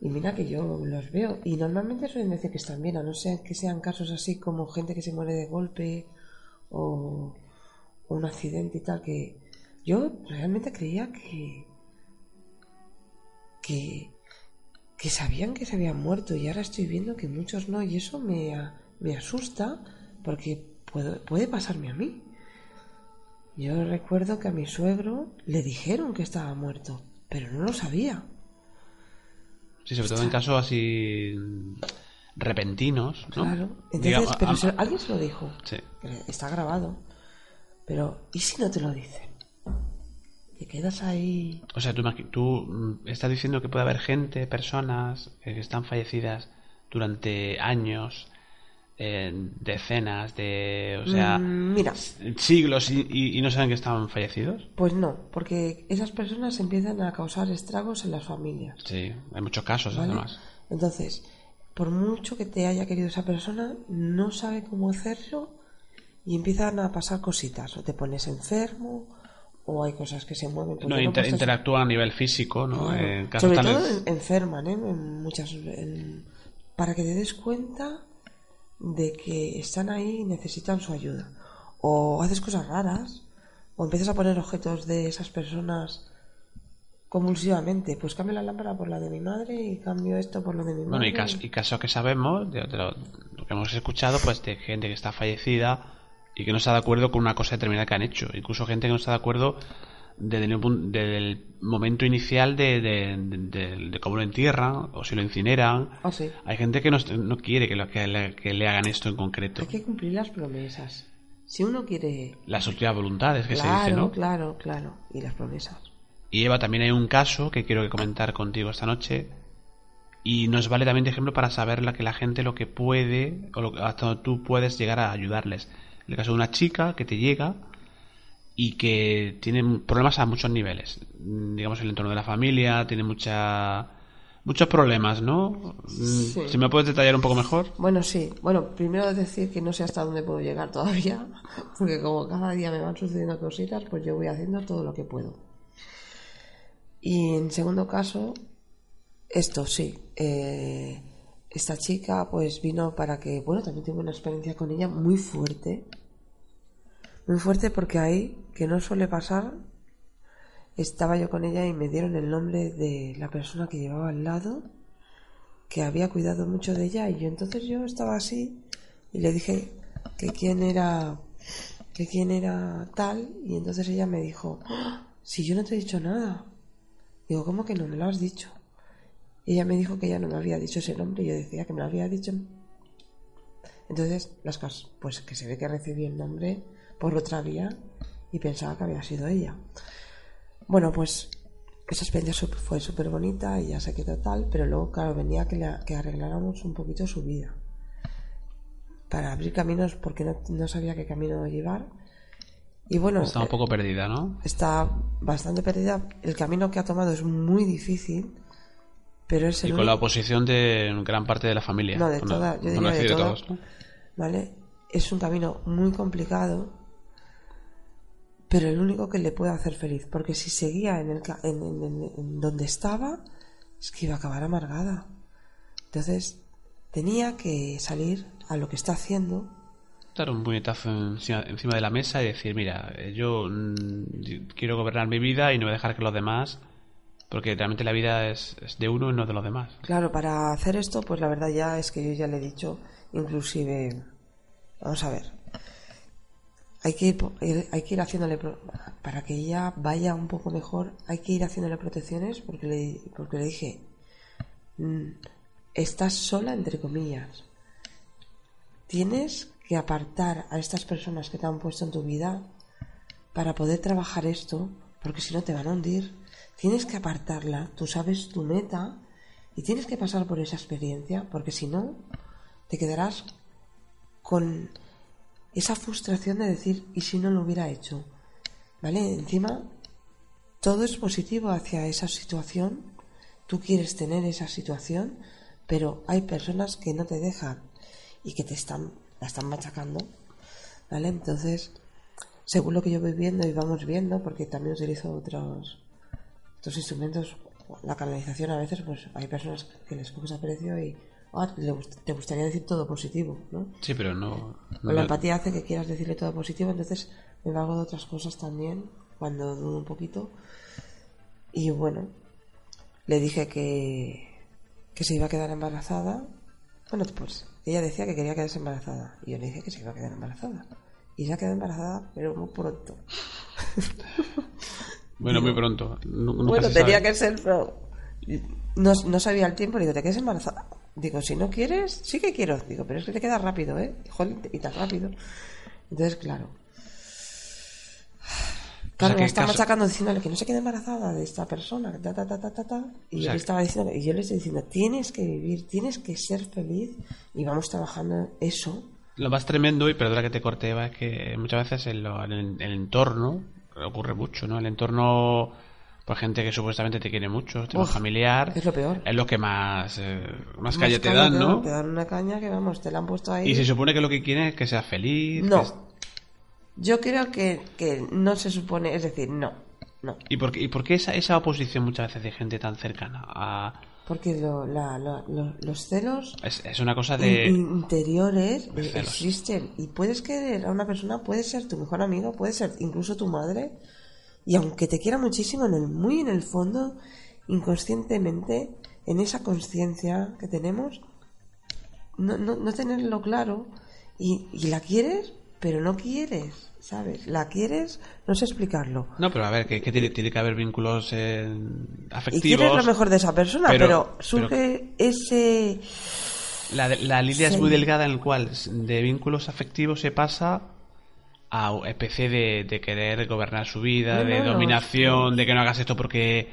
Speaker 2: Y mira que yo los veo. Y normalmente suelen decir que están bien, a no ser que sean casos así como gente que se muere de golpe o, o un accidente y tal, que yo realmente creía que, que, que sabían que se habían muerto y ahora estoy viendo que muchos no y eso me, me asusta porque puede, puede pasarme a mí. Yo recuerdo que a mi suegro le dijeron que estaba muerto, pero no lo sabía.
Speaker 1: Sí, sobre todo en casos así repentinos, ¿no?
Speaker 2: Claro. Entonces, Digamos, pero a, alguien se lo dijo.
Speaker 1: Sí.
Speaker 2: Está grabado. Pero, ¿y si no te lo dicen? Te quedas ahí.
Speaker 1: O sea, tú, tú estás diciendo que puede haber gente, personas que están fallecidas durante años, eh, decenas de. O sea.
Speaker 2: Mm, mira.
Speaker 1: Siglos y, y, y, no saben que estaban fallecidos.
Speaker 2: Pues no, porque esas personas empiezan a causar estragos en las familias.
Speaker 1: Sí, hay muchos casos
Speaker 2: ¿vale?
Speaker 1: además.
Speaker 2: Entonces, por mucho que te haya querido esa persona, no sabe cómo hacerlo y empiezan a pasar cositas. O te pones enfermo, o hay cosas que se mueven.
Speaker 1: No, inter no interactúan a nivel físico, ¿no?
Speaker 2: Claro.
Speaker 1: Casos
Speaker 2: Sobre todo enferman, ¿eh? En muchas, en... para que te des cuenta de que están ahí y necesitan su ayuda. O haces cosas raras, o empiezas a poner objetos de esas personas convulsivamente. Pues cambio la lámpara por la de mi madre y cambio esto por lo de mi madre.
Speaker 1: Bueno, y casos y caso que sabemos, de, de, lo, lo, que hemos escuchado, pues de gente que está fallecida y que no está de acuerdo con una cosa determinada que han hecho. Incluso gente que no está de acuerdo desde el, desde el momento inicial de, de, de, de, cómo lo entierran o si lo incineran.
Speaker 2: Oh, sí.
Speaker 1: Hay gente que no, no quiere que, lo, que, le, que, le, hagan esto en concreto.
Speaker 2: Hay que cumplir las promesas. Si uno quiere...
Speaker 1: Las últimas voluntades que
Speaker 2: claro,
Speaker 1: se dice, ¿no?
Speaker 2: Claro, claro, y las promesas.
Speaker 1: Y Eva, también hay un caso que quiero comentar contigo esta noche y nos vale también de ejemplo para saber la que la gente lo que puede o lo, hasta donde tú puedes llegar a ayudarles. En el caso de una chica que te llega y que tiene problemas a muchos niveles. Digamos, el entorno de la familia, tiene mucha, muchos problemas, ¿no?
Speaker 2: Sí.
Speaker 1: Si me puedes detallar un poco mejor.
Speaker 2: Bueno, sí. Bueno, primero decir que no sé hasta dónde puedo llegar todavía, (laughs) porque como cada día me van sucediendo cositas, pues yo voy haciendo todo lo que puedo. Y en segundo caso, esto sí. eh, esta chica pues vino para que, bueno, también tuve una experiencia con ella muy fuerte. Muy fuerte porque ahí, que no suele pasar, estaba yo con ella y me dieron el nombre de la persona que llevaba al lado que había cuidado mucho de ella. Y yo entonces yo estaba así y le dije que quién era que quién era tal. Y entonces ella me dijo "¡Ah! si yo no te he dicho nada digo cómo que no me lo has dicho y ella me dijo que ella no me había dicho ese nombre y yo decía que me lo había dicho entonces las cosas pues que se ve que recibí el nombre por otra vía y pensaba que había sido ella bueno pues esa experiencia fue súper bonita y ya se quedó tal, pero luego, claro, venía que, la- que arregláramos un poquito su vida. Para abrir caminos, porque no, no sabía qué camino llevar. Y bueno,
Speaker 1: Está un
Speaker 2: eh,
Speaker 1: poco perdida, ¿no?
Speaker 2: está bastante perdida. El camino que ha tomado es muy difícil, pero es
Speaker 1: Y con la oposición de gran parte de la familia.
Speaker 2: No, de
Speaker 1: Bueno,
Speaker 2: toda- yo diría de
Speaker 1: decir
Speaker 2: toda.
Speaker 1: todos, ¿no?
Speaker 2: ¿vale? Es un camino muy complicado, pero el único que le puede hacer feliz, porque si seguía en, el, en, en- en- en donde estaba, es que iba a acabar amargada. Entonces, tenía que salir a lo que está haciendo.
Speaker 1: Dar un puñetazo encima, encima de la mesa y decir, mira, eh, yo mm, quiero gobernar mi vida y no voy a dejar que los demás, porque realmente la vida es, de uno y no de los demás.
Speaker 2: Claro, para hacer esto, pues la verdad ya es que yo ya le he dicho, inclusive, vamos a ver, hay que ir, hay que ir haciéndole, para que ella vaya un poco mejor, hay que ir haciéndole protecciones, porque le, porque le dije, "Mm, estás sola, entre comillas, tienes que apartar a estas personas que te han puesto en tu vida para poder trabajar esto, porque si no te van a hundir. Tienes que apartarla, tú sabes tu meta y tienes que pasar por esa experiencia, porque si no, te quedarás con esa frustración de decir, ¿y si no lo hubiera hecho? ¿Vale? Encima, todo es positivo hacia esa situación, tú quieres tener esa situación, pero hay personas que no te dejan y que te están, la están machacando, ¿vale? Entonces, según lo que yo voy viendo y vamos viendo, porque también utilizo otros, otros instrumentos, la canalización a veces, pues hay personas que les coges aprecio y ah, te gustaría decir todo positivo, ¿no?
Speaker 1: Sí, pero no...
Speaker 2: la empatía hace que quieras decirle todo positivo, entonces me valgo de otras cosas también, cuando dudo un poquito. Y bueno, le dije que, que se iba a quedar embarazada. Bueno, pues ella decía que quería quedarse embarazada. Y yo le dije que se iba a quedar embarazada. Y se ha quedado embarazada, pero muy pronto. (laughs)
Speaker 1: Bueno, muy pronto.
Speaker 2: Bueno, tenía
Speaker 1: sabe.
Speaker 2: que ser, pero no, no sabía el tiempo. Le digo, ¿te quedas embarazada? Digo, si no quieres, sí que quiero. Digo, pero es que te queda rápido, ¿eh? Joder, y tan rápido. Entonces, claro. Claro,
Speaker 1: ¿qué
Speaker 2: me está
Speaker 1: caso-
Speaker 2: machacando diciéndole que no se quede embarazada de esta persona, ta, ta, ta, ta, ta, ta. Y
Speaker 1: O
Speaker 2: yo
Speaker 1: sea,
Speaker 2: le estaba diciendo, y yo le estoy diciendo, tienes que vivir, tienes que ser feliz, y vamos trabajando eso.
Speaker 1: Lo más tremendo, y perdona que te corte, Eva, es que muchas veces en, lo- en el, el entorno ocurre mucho, ¿no? El entorno, por gente que supuestamente te quiere mucho, tema
Speaker 2: Uf,
Speaker 1: familiar,
Speaker 2: es lo peor.
Speaker 1: es lo que más, eh, más
Speaker 2: Más
Speaker 1: calle te dan,
Speaker 2: te
Speaker 1: ¿no?
Speaker 2: Te dan una caña que, vamos, te la han puesto ahí.
Speaker 1: Y se supone que lo que quieren es que seas feliz.
Speaker 2: No.
Speaker 1: es-
Speaker 2: Yo creo que, que no se supone, es decir, no, no.
Speaker 1: ¿Y por qué, y por qué esa, esa oposición muchas veces de gente tan cercana? a-
Speaker 2: Porque lo- la- la- lo- los celos
Speaker 1: es, es una cosa de...
Speaker 2: interiores
Speaker 1: de
Speaker 2: eh, existen. Y puedes querer a una persona, puede ser tu mejor amigo, puede ser incluso tu madre. Y aunque te quiera muchísimo, en el, muy en el fondo, inconscientemente, en esa conciencia que tenemos, no, no, no tenerlo claro. Y, y la quieres, pero no quieres, ¿sabes? La quieres, no sé explicarlo.
Speaker 1: No, pero a ver, que, que tiene, tiene que haber vínculos eh,
Speaker 2: Y
Speaker 1: afectivos.
Speaker 2: quieres lo mejor de esa persona,
Speaker 1: pero-
Speaker 2: pero, surge ese...
Speaker 1: La, la línea es muy delgada en el cual de vínculos afectivos se pasa a especie de, de querer gobernar su vida,
Speaker 2: No,
Speaker 1: de
Speaker 2: no, no,
Speaker 1: dominación, de que no hagas esto porque...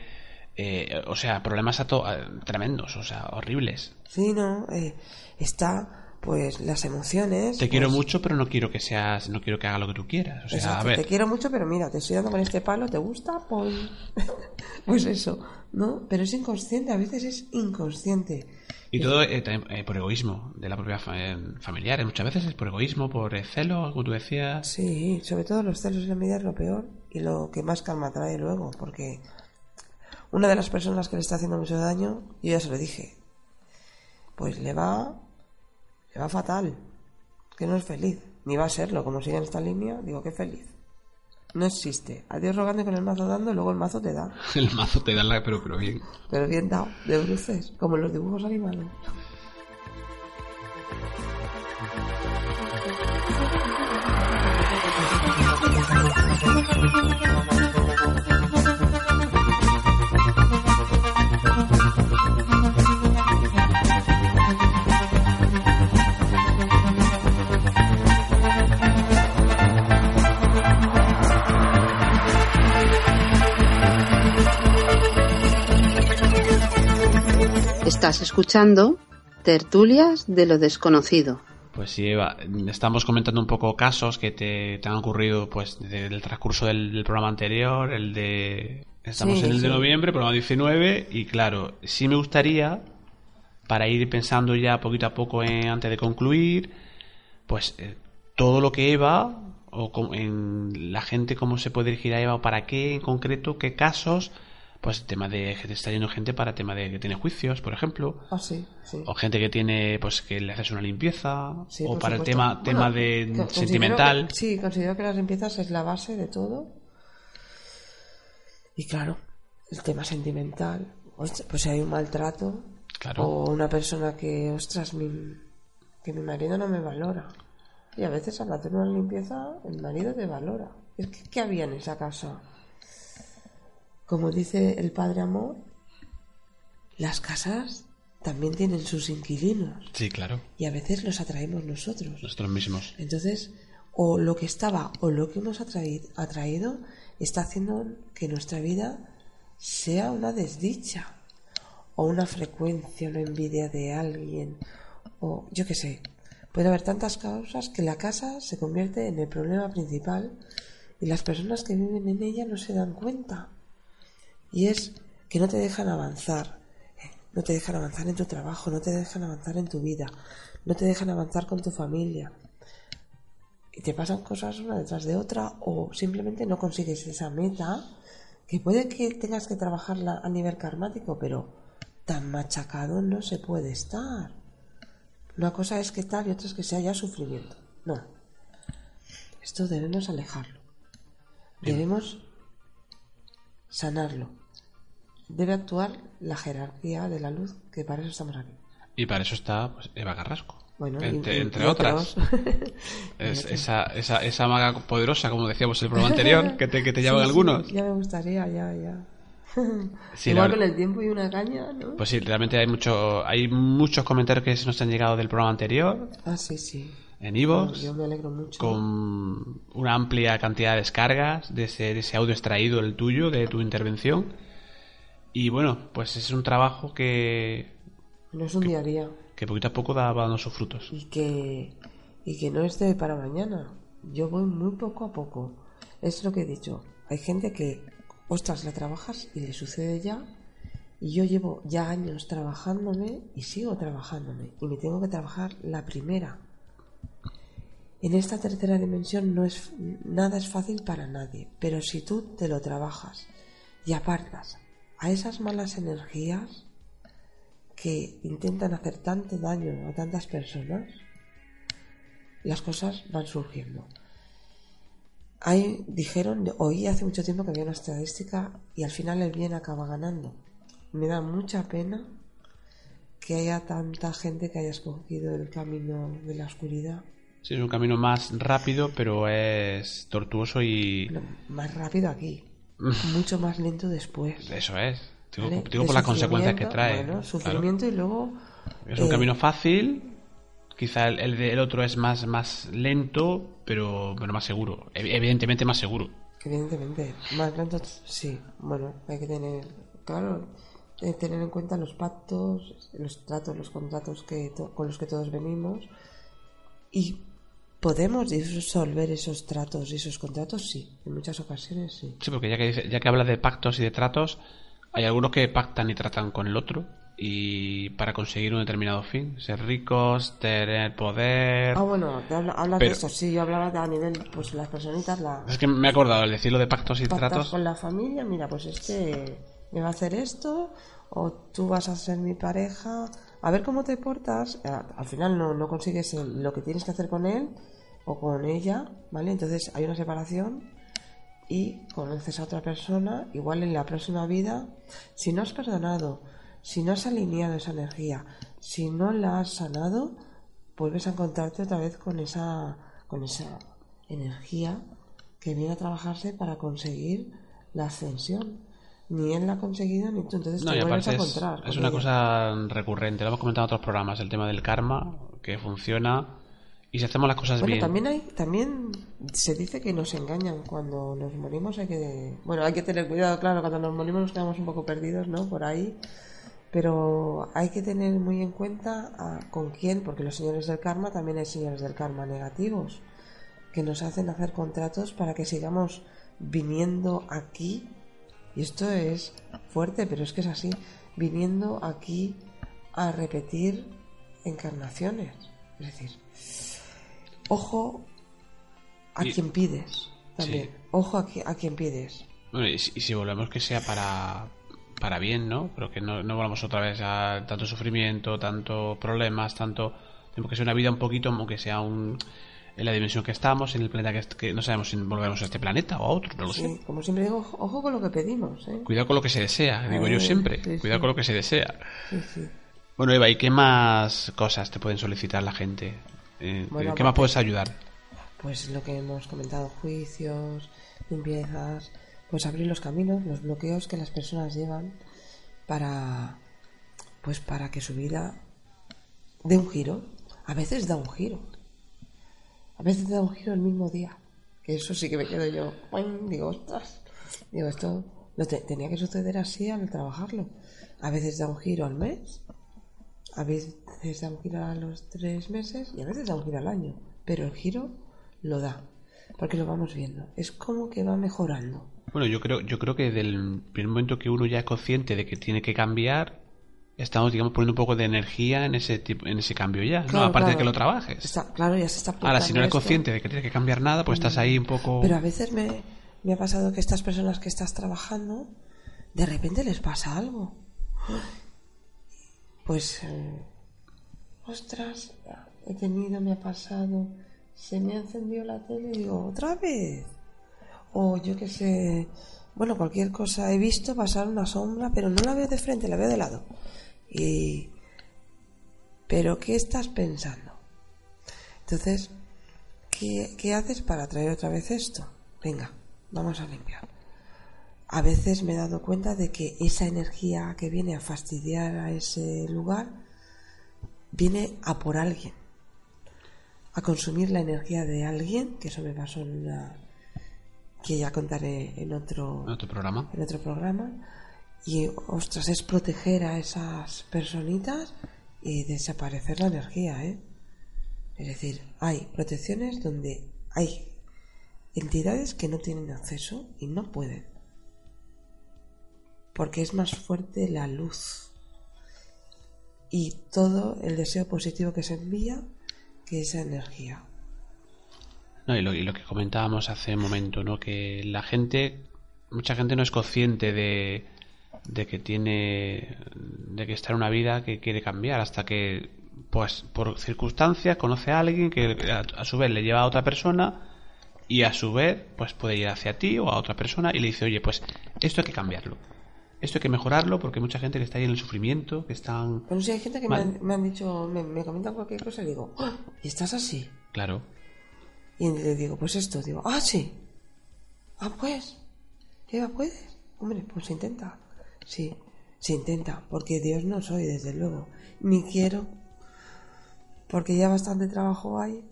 Speaker 1: eh, o sea, problemas ato- eh, tremendos, o sea, horribles.
Speaker 2: Sí, no, eh, está pues las emociones.
Speaker 1: Te quiero
Speaker 2: pues,
Speaker 1: mucho, pero no quiero que seas, no quiero que haga lo que tú quieras. O sea,
Speaker 2: exacto,
Speaker 1: a ver.
Speaker 2: Te quiero mucho, pero mira, te estoy dando con este palo, ¿te gusta? Pues, (laughs) pues eso, ¿no? Pero es inconsciente, a veces es inconsciente.
Speaker 1: Y todo eh, también, eh, por egoísmo de la propia fa- eh, familiar. Muchas veces es por egoísmo, por celo, como tú decías.
Speaker 2: Sí, sobre todo los celos y la envidia es lo peor y lo que más calma trae luego, porque una de las personas que le está haciendo mucho daño, yo ya se lo dije, pues le va, le va fatal, que no es feliz, ni va a serlo, como sigue en esta línea, digo que feliz. No existe. Adiós rogando y con el mazo dando, luego el mazo te da. (laughs)
Speaker 1: El mazo te da la, pero, pero bien.
Speaker 2: Pero bien dado, de bruces, como en los dibujos animados. (laughs)
Speaker 3: Estás escuchando Tertulias de lo Desconocido.
Speaker 1: Pues sí, Eva, estamos comentando un poco casos que te, te han ocurrido pues desde el transcurso del, del programa anterior, el de... Estamos
Speaker 2: Sí,
Speaker 1: en el de noviembre, programa 19, y claro, sí me gustaría, para ir pensando ya poquito a poco en- antes de concluir, pues eh, todo lo que Eva, o com- en la gente, cómo se puede dirigir a Eva, o para qué en concreto, qué casos, pues tema de que te está yendo gente para tema de que tiene juicios, por ejemplo,
Speaker 2: Ah, sí, sí.
Speaker 1: o gente que tiene pues que le haces una limpieza
Speaker 2: Sí,
Speaker 1: o para el
Speaker 2: supuesto.
Speaker 1: tema tema
Speaker 2: Bueno,
Speaker 1: de sentimental
Speaker 2: que- sí, considero que las limpiezas es la base de todo. Y claro, el tema sentimental, pues si hay un maltrato
Speaker 1: Claro.
Speaker 2: o una persona que, ostras, mi, que mi marido no me valora. Y a veces al hacer una limpieza, el marido te valora. Es que, ¿qué había en esa casa? Como dice el padre Amor, las casas también tienen sus inquilinos
Speaker 1: sí claro
Speaker 2: y a veces los atraemos nosotros.
Speaker 1: nosotros mismos
Speaker 2: Entonces, o lo que estaba o lo que hemos atraído, atraído está haciendo que nuestra vida sea una desdicha o una frecuencia, una envidia de alguien o yo qué sé. Puede haber tantas causas que la casa se convierte en el problema principal y las personas que viven en ella no se dan cuenta. Y es que no te dejan avanzar, eh, no te dejan avanzar en tu trabajo, no te dejan avanzar en tu vida, no te dejan avanzar con tu familia. Y te pasan cosas una detrás de otra o simplemente no consigues esa meta que puede que tengas que trabajarla a nivel karmático, pero tan machacado no se puede estar. Una cosa es que tal y otra es que sea ya sufrimiento. No. Esto debemos alejarlo. Debemos sanarlo. Debe actuar la jerarquía de la luz, que para eso estamos aquí.
Speaker 1: y para eso está pues, Eva Carrasco
Speaker 2: Bueno,
Speaker 1: entre,
Speaker 2: y-
Speaker 1: entre
Speaker 2: y
Speaker 1: otras. (laughs) (laughs) Es- esa, esa, esa maga poderosa como decíamos en el programa anterior que te, que te (laughs) llaman
Speaker 2: Sí, sí,
Speaker 1: algunos
Speaker 2: ya me gustaría, ya, ya.
Speaker 1: Sí,
Speaker 2: Igual
Speaker 1: la-
Speaker 2: con el tiempo y una caña, ¿no?
Speaker 1: pues sí realmente hay mucho hay muchos comentarios que se nos han llegado del programa anterior
Speaker 2: Ah, sí, sí.
Speaker 1: en Evox
Speaker 2: Yo me alegro mucho.
Speaker 1: con una amplia cantidad de descargas de ese, de ese audio extraído, el tuyo, de tu intervención. Y bueno, pues es un trabajo que,
Speaker 2: No es un día a día.
Speaker 1: que poquito a poco va dando sus frutos.
Speaker 2: Y que, y que no es de para mañana. Yo voy muy poco a poco. Es lo que he dicho. Hay gente que, ostras, la trabajas y le sucede ya. Y yo llevo ya años trabajándome y sigo trabajándome. Y me tengo que trabajar la primera. En esta tercera dimensión no es nada es fácil para nadie, pero si tú te lo trabajas y apartas a esas malas energías que intentan hacer tanto daño a tantas personas, las cosas van surgiendo. Hay, dijeron, oí hace mucho tiempo que había una estadística y al final el bien acaba ganando. Me da mucha pena que haya tanta gente que haya escogido el camino de la oscuridad.
Speaker 1: Sí, es un camino más rápido, pero es tortuoso y...
Speaker 2: Bueno, más rápido aquí, (laughs) mucho más lento después.
Speaker 1: Eso es. Digo,
Speaker 2: ¿vale?
Speaker 1: digo
Speaker 2: De
Speaker 1: por las consecuencias que trae.
Speaker 2: Bueno,
Speaker 1: claro.
Speaker 2: sufrimiento y luego...
Speaker 1: Es un
Speaker 2: eh,
Speaker 1: camino fácil. Quizá el, el del otro es más, más lento, pero, pero más seguro. Ev- Evidentemente más seguro.
Speaker 2: Evidentemente, más lento, sí. Bueno, hay que tener. Claro, tener en cuenta los pactos, los tratos, los contratos que con los que todos venimos y podemos disolver esos tratos y esos contratos, sí, en muchas ocasiones sí.
Speaker 1: Sí, porque ya que, dice- ya que habla de pactos y de tratos, hay algunos que pactan y tratan con el otro y para conseguir un determinado fin, ser ricos, tener poder.
Speaker 2: Ah, bueno, hablas
Speaker 1: Pero-
Speaker 2: de esto, sí, yo hablaba de a nivel, pues las personitas, la
Speaker 1: Es que me he acordado al decirlo de pactos y
Speaker 2: pactas
Speaker 1: tratos.
Speaker 2: con la familia, mira, pues este me va a hacer esto, o tú vas a ser mi pareja, a ver cómo te portas, Eh, al final no, no consigues lo que tienes que hacer con él o con ella, ¿vale? Entonces hay una separación y conoces a otra persona, igual en la próxima vida, si no has perdonado, si no has alineado esa energía, si no la has sanado, vuelves a encontrarte otra vez con esa, con esa energía que viene a trabajarse para conseguir la ascensión. Ni él la ha conseguido ni tú, entonces
Speaker 1: No,
Speaker 2: te vuelves a encontrar.
Speaker 1: es una
Speaker 2: ella.
Speaker 1: cosa recurrente, lo hemos comentado en otros programas, el tema del karma, que funciona y si hacemos las cosas
Speaker 2: Bueno,
Speaker 1: bien.
Speaker 2: también hay, también se dice que nos engañan cuando nos morimos. Hay que, bueno, hay que tener cuidado, claro, cuando nos morimos nos quedamos un poco perdidos, ¿no? Por ahí, pero hay que tener muy en cuenta a- con quién, porque los señores del karma también hay señores del karma negativos que nos hacen hacer contratos para que sigamos viniendo aquí. Y esto es fuerte, pero es que es así, viniendo aquí a repetir encarnaciones. Es decir, ojo a
Speaker 1: Y-
Speaker 2: quien pides también.
Speaker 1: Sí.
Speaker 2: Ojo a, qui- a quien pides.
Speaker 1: Bueno, y, si, y si volvemos que sea para, para bien, ¿no? Pero que no, no volvamos otra vez a tanto sufrimiento, tanto problemas, tanto... Tenemos que sea una vida un poquito, aunque sea un, en la dimensión que estamos, en el planeta que, que no sabemos si volvemos a este planeta o a otro, no lo
Speaker 2: Sí,
Speaker 1: sé.
Speaker 2: como siempre digo, ojo, con lo que pedimos. ¿eh?
Speaker 1: Cuidado con lo que se desea, digo yo
Speaker 2: Eh,
Speaker 1: siempre.
Speaker 2: sí,
Speaker 1: Cuidado
Speaker 2: sí.
Speaker 1: con lo que se desea.
Speaker 2: Sí, sí.
Speaker 1: Bueno, Eva, ¿y qué más cosas te pueden solicitar la gente? Eh,
Speaker 2: Bueno,
Speaker 1: ¿En qué más puedes ayudar?
Speaker 2: Pues lo que hemos comentado, juicios, limpiezas, pues abrir los caminos, los bloqueos que las personas llevan para, pues para que su vida dé un giro. A veces da un giro. A veces da un giro el mismo día. Que eso sí que me quedo yo. Digo, ostras. Digo, esto te- tenía que suceder así al trabajarlo. A veces da un giro al mes. A veces da un giro a los tres meses y a veces da un giro al año. Pero el giro lo da. Porque lo vamos viendo. Es como que va mejorando.
Speaker 1: Bueno, yo creo, yo creo que del primer momento que uno ya es consciente de que tiene que cambiar, estamos, digamos, poniendo un poco de energía en ese tipo, en ese cambio ya, ¿no?
Speaker 2: Claro,
Speaker 1: Aparte de
Speaker 2: claro.
Speaker 1: que lo trabajes.
Speaker 2: Está, claro, ya se está
Speaker 1: Ahora, si no eres
Speaker 2: esto.
Speaker 1: consciente de que tienes que cambiar nada, pues estás ahí un poco...
Speaker 2: Pero a veces me, me ha pasado que estas personas que estás trabajando, de repente les pasa algo. Pues, eh, ostras, he tenido, me ha pasado, se me ha encendido la tele y digo, otra vez. O yo qué sé, bueno, cualquier cosa, he visto pasar una sombra, pero no la veo de frente, la veo de lado. Y, pero ¿qué estás pensando? Entonces, ¿qué, qué haces para traer otra vez esto? Venga, vamos a limpiar. A veces me he dado cuenta de que esa energía que viene a fastidiar a ese lugar viene a por alguien, a consumir la energía de alguien, que eso me pasó en una que ya contaré en otro
Speaker 1: en otro programa.
Speaker 2: en otro programa y ostras es proteger a esas personitas y desaparecer la energía ¿eh? es decir hay protecciones donde hay entidades que no tienen acceso y no pueden porque es más fuerte la luz y todo el deseo positivo que se envía que esa energía
Speaker 1: No, y, lo, y lo que comentábamos hace un momento, ¿no? Que la gente, mucha gente no es consciente de, de que tiene, de que está en una vida que quiere cambiar hasta que, pues, por circunstancias conoce a alguien que a, a su vez le lleva a otra persona y a su vez, pues puede ir hacia ti o a otra persona y le dice, oye, pues esto hay que cambiarlo. Esto hay que mejorarlo porque hay mucha gente que está ahí en el sufrimiento, que están...
Speaker 2: Bueno, si hay gente que me han, me han dicho, me, me comentan cualquier cosa y digo, "Ah, ¿y estás así?
Speaker 1: Claro.
Speaker 2: Y le digo, pues esto, digo, ah, sí. Ah, pues. Eva, ¿puedes? Hombre, pues se intenta. Sí, se intenta, porque Dios no soy, desde luego. Ni quiero, porque ya bastante trabajo hay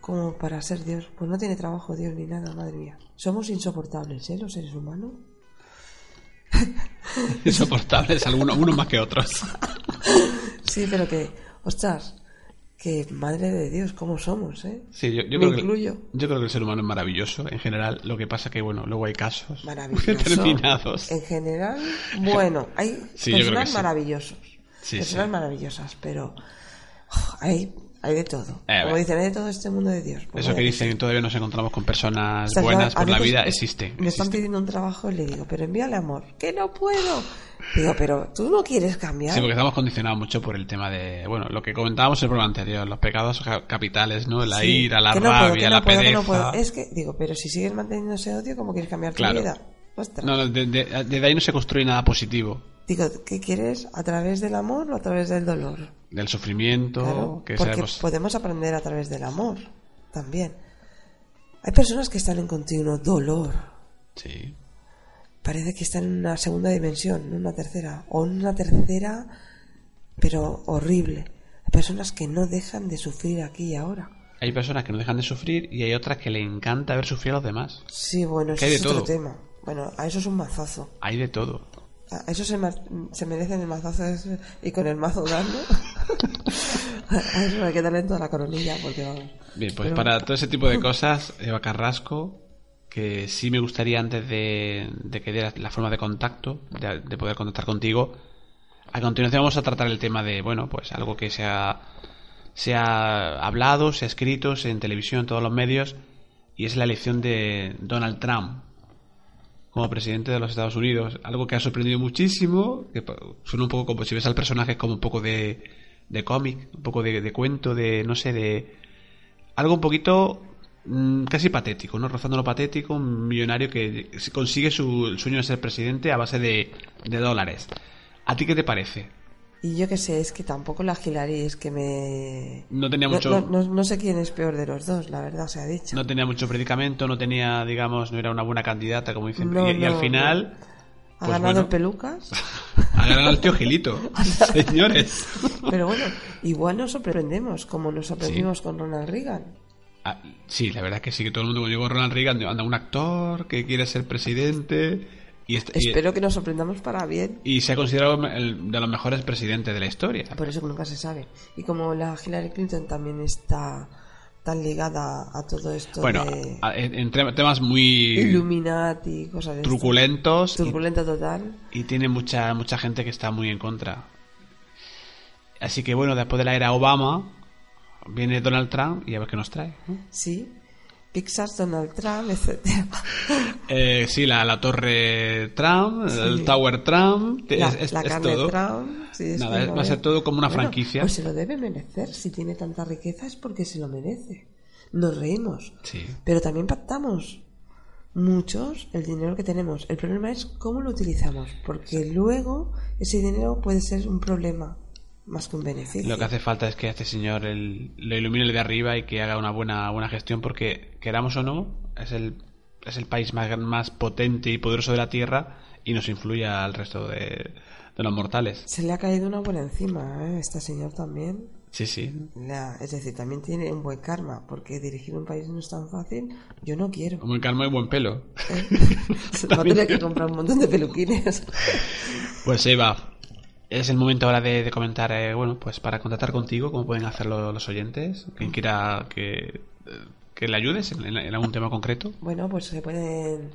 Speaker 2: como para ser Dios. Pues no tiene trabajo Dios ni nada, madre mía. Somos insoportables, ¿eh? Los seres humanos. (laughs)
Speaker 1: insoportables, algunos, unos más que otros.
Speaker 2: Sí, pero que, ostras, que madre de Dios, ¿cómo somos, eh?
Speaker 1: Sí, yo, yo
Speaker 2: Me
Speaker 1: creo que,
Speaker 2: incluyo.
Speaker 1: yo creo que el ser humano es maravilloso en general. Lo que pasa que, bueno, luego hay casos (laughs) determinados.
Speaker 2: En general, bueno, hay
Speaker 1: Sí, que
Speaker 2: personas
Speaker 1: sí.
Speaker 2: maravillosos.
Speaker 1: Sí,
Speaker 2: personas maravillosas, pero uf, hay, hay de todo.
Speaker 1: Eh,
Speaker 2: Como dicen, hay de todo este mundo de Dios. Pues
Speaker 1: Eso que dicen, todavía nos encontramos con personas
Speaker 2: Ostras,
Speaker 1: buenas
Speaker 2: a
Speaker 1: por la vida, existen.
Speaker 2: Me están pidiendo un trabajo y le digo, pero envíale amor. Que no puedo. Digo, pero tú no quieres cambiar.
Speaker 1: Sí, porque estamos condicionados mucho por el tema de, bueno, lo que comentábamos en el programa anterior, los pecados ca- capitales, ¿no? La
Speaker 2: Sí,
Speaker 1: ira, la
Speaker 2: que no puedo,
Speaker 1: rabia,
Speaker 2: que
Speaker 1: la
Speaker 2: no puedo, que
Speaker 1: pereza.
Speaker 2: no puedo. Es que, digo, pero si sigues manteniendo ese odio, ¿cómo quieres cambiar
Speaker 1: Claro.
Speaker 2: tu vida? Ostras.
Speaker 1: No, no, de- ahí no se construye nada positivo.
Speaker 2: Digo, ¿qué quieres? ¿A través del amor o a través del dolor?
Speaker 1: Del sufrimiento,
Speaker 2: Claro,
Speaker 1: que
Speaker 2: porque
Speaker 1: sabemos...
Speaker 2: podemos aprender a través del amor también. Hay personas que están en continuo dolor.
Speaker 1: Sí.
Speaker 2: Parece que están en una segunda dimensión, en una tercera. O en una tercera, pero horrible. Hay personas que no dejan de sufrir aquí y ahora.
Speaker 1: Hay personas que no dejan de sufrir y hay otras que le encanta ver sufrir a los demás.
Speaker 2: Sí, bueno,
Speaker 1: de
Speaker 2: es otro
Speaker 1: todo.
Speaker 2: tema. Bueno, a eso es un mazazo.
Speaker 1: Hay de todo.
Speaker 2: A eso se, merecen el mazazo ese y con el mazo dando. (laughs) a eso hay que darle toda la coronilla porque vamos.
Speaker 1: Bien, pues
Speaker 2: Pero-
Speaker 1: para todo ese tipo de cosas, Eva Carrasco, que sí me gustaría antes de, de que dieras la forma de contacto, de, de poder contactar contigo, a continuación vamos a tratar el tema de, bueno, pues algo que se ha, se ha hablado, se ha escrito, se en televisión, en todos los medios, y es la elección de Donald Trump como presidente de los Estados Unidos. Algo que ha sorprendido muchísimo, que suena un poco como si ves al personaje como un poco de, de cómic, un poco de, de cuento, de, no sé, de... Algo un poquito mm, casi patético, ¿no? Rozando lo patético, un millonario que consigue su el sueño de ser presidente a base de, de dólares. ¿A ti qué te parece?
Speaker 2: Y yo qué sé, es que tampoco la Hillary es que me...
Speaker 1: No tenía mucho...
Speaker 2: no- no- no sé quién es peor de los dos, la verdad se ha dicho.
Speaker 1: No tenía mucho predicamento, no tenía, digamos, no era una buena candidata, como dicen. Y, y al final,
Speaker 2: ha
Speaker 1: pues
Speaker 2: ganado
Speaker 1: bueno.
Speaker 2: el pelucas, (laughs)
Speaker 1: ha ganado el tío Gilito. (laughs) Señores.
Speaker 2: pero bueno, igual nos sorprendemos, como nos sorprendimos con Ronald Reagan.
Speaker 1: Ah, sí, la verdad es que sí, que todo el mundo cuando llegó Ronald Reagan, anda un actor que quiere ser presidente y, est- y-
Speaker 2: Espero que nos sorprendamos para bien,
Speaker 1: y se ha considerado el, de los mejores presidentes de la historia.
Speaker 2: por eso que nunca se sabe. Y como la Hillary Clinton también está tan ligada a todo esto
Speaker 1: Bueno,
Speaker 2: de
Speaker 1: a- en temas muy
Speaker 2: Illuminati y cosas de
Speaker 1: truculentos y,
Speaker 2: Turbulento total.
Speaker 1: y tiene mucha mucha gente que está muy en contra. Así que bueno, después de la era Obama viene Donald Trump y a ver qué nos trae.
Speaker 2: Sí. Pixar, Donald Trump, etcétera. (laughs)
Speaker 1: Eh, sí, la, la torre Trump,
Speaker 2: Sí.
Speaker 1: el Tower Trump,
Speaker 2: La,
Speaker 1: es,
Speaker 2: la
Speaker 1: es
Speaker 2: carne
Speaker 1: todo.
Speaker 2: Trump. sí, es
Speaker 1: Nada, es- va a ser todo como una
Speaker 2: Bueno,
Speaker 1: franquicia.
Speaker 2: Pues se lo debe merecer. Si tiene tanta riqueza es porque se lo merece. Nos reímos.
Speaker 1: Sí.
Speaker 2: Pero también pactamos muchos el dinero que tenemos. El problema es cómo lo utilizamos. Porque luego ese dinero puede ser un problema más que un beneficio.
Speaker 1: Lo que hace falta es que a este señor el- lo ilumine de arriba y que haga una buena, buena gestión porque, queramos o no, es el, es el país más, más potente y poderoso de la Tierra y nos influye al resto de, de los mortales.
Speaker 2: Se le ha caído una buena encima, ¿eh? Este señor también.
Speaker 1: Sí, sí.
Speaker 2: La- es decir, también tiene un buen karma, porque dirigir un país no es tan fácil. Yo no quiero.
Speaker 1: Como el karma y buen pelo.
Speaker 2: Se (laughs) (laughs) va a tener que comprar un montón de peluquines.
Speaker 1: Pues Eva, es el momento ahora de, comentar, eh, bueno, pues para contactar contigo, cómo pueden hacerlo los oyentes, quien quiera que, que le ayudes en, en algún tema concreto.
Speaker 2: Bueno, pues se pueden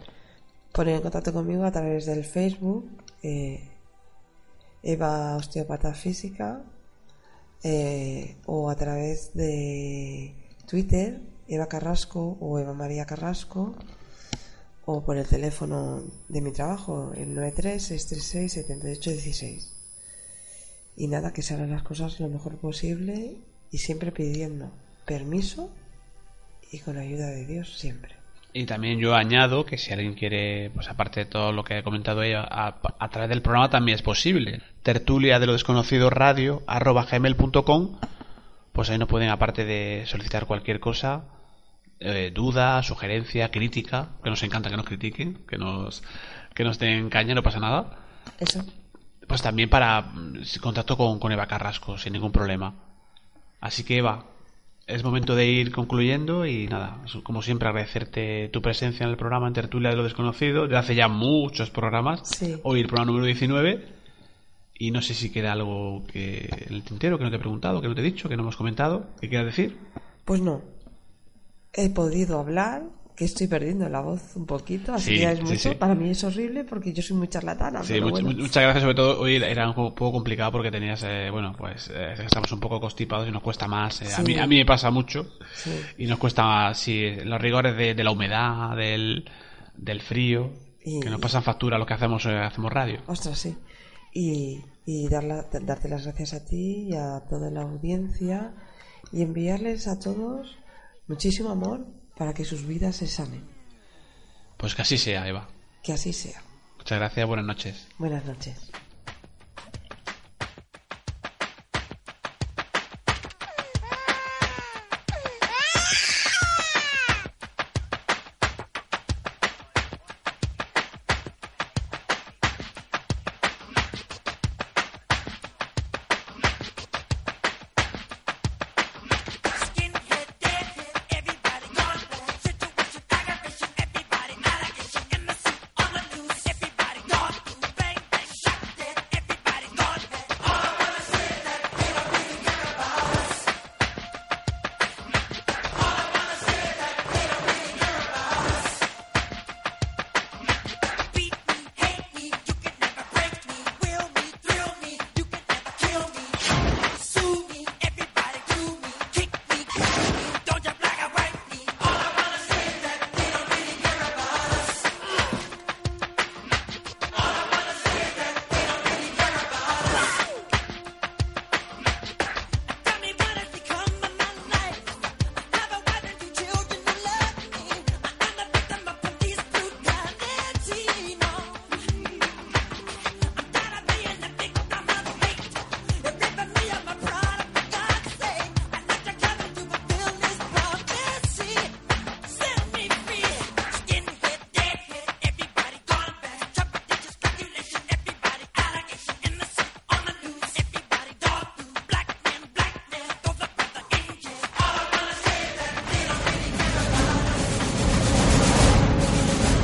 Speaker 2: poner en contacto conmigo a través del Facebook, eh, Eva Osteopata Física, eh, o a través de Twitter, Eva Carrasco o Eva María Carrasco, o por el teléfono de mi trabajo, el 93-636-7816. Y nada, que se hagan las cosas lo mejor posible y siempre pidiendo permiso y con ayuda de Dios siempre.
Speaker 1: Y también yo añado que si alguien quiere, pues aparte de todo lo que ha comentado ella, a, a través del programa también es posible. Tertulia de lo desconocido radio arroba gmail.com pues ahí nos pueden, aparte de solicitar cualquier cosa, eh, duda, sugerencia, crítica, que nos encanta que nos critiquen, que nos, que nos den caña, no pasa nada.
Speaker 2: Eso.
Speaker 1: Pues también para mm, contacto con, con Eva Carrasco, sin ningún problema. Así que Eva, es momento de ir concluyendo y nada, como siempre agradecerte tu presencia en el programa en Tertulia de lo Desconocido, de hace ya muchos programas,
Speaker 2: Sí.
Speaker 1: hoy el programa número 19 y no sé si queda algo que en el tintero que no te he preguntado, que no te he dicho, que no hemos comentado, que quieras decir.
Speaker 2: Pues no. He podido hablar, que estoy perdiendo la voz un poquito, así
Speaker 1: Sí,
Speaker 2: es
Speaker 1: sí,
Speaker 2: mucho.
Speaker 1: sí.
Speaker 2: Para mí es horrible porque yo soy muy charlatana.
Speaker 1: Sí,
Speaker 2: pero
Speaker 1: much-
Speaker 2: bueno.
Speaker 1: much- muchas gracias, sobre todo hoy era un poco complicado porque tenías, eh, bueno, pues eh, estamos un poco constipados y nos cuesta más. eh, a, mí, a mí me pasa mucho y nos cuesta más, sí, los rigores de, de la humedad, del, del frío,
Speaker 2: Y-
Speaker 1: que nos pasan factura los que hacemos, eh, hacemos radio.
Speaker 2: Ostras, sí. Y, y darla- darte las gracias a ti y a toda la audiencia y enviarles a todos muchísimo amor para que sus vidas se sanen.
Speaker 1: Pues que así sea, Eva.
Speaker 2: Que así sea.
Speaker 1: Muchas gracias, buenas noches.
Speaker 2: Buenas noches.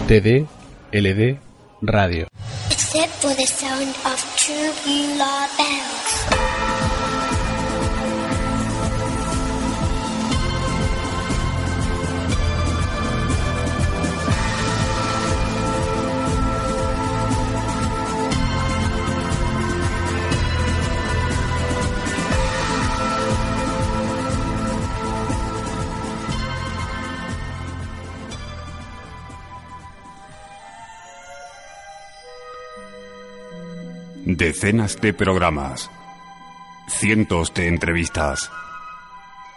Speaker 1: TD, LD, Radio.
Speaker 4: except for the sound of tubular bells.
Speaker 5: Decenas de programas. Cientos de entrevistas.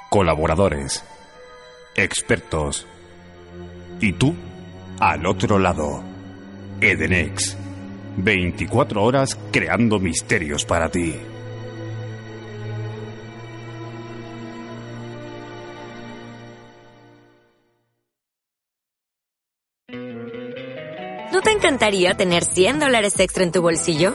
Speaker 5: Colaboradores. Expertos. Y tú, al otro lado. Edenex. 24 horas creando misterios para ti.
Speaker 6: ¿No te encantaría tener 100 dólares extra en tu bolsillo?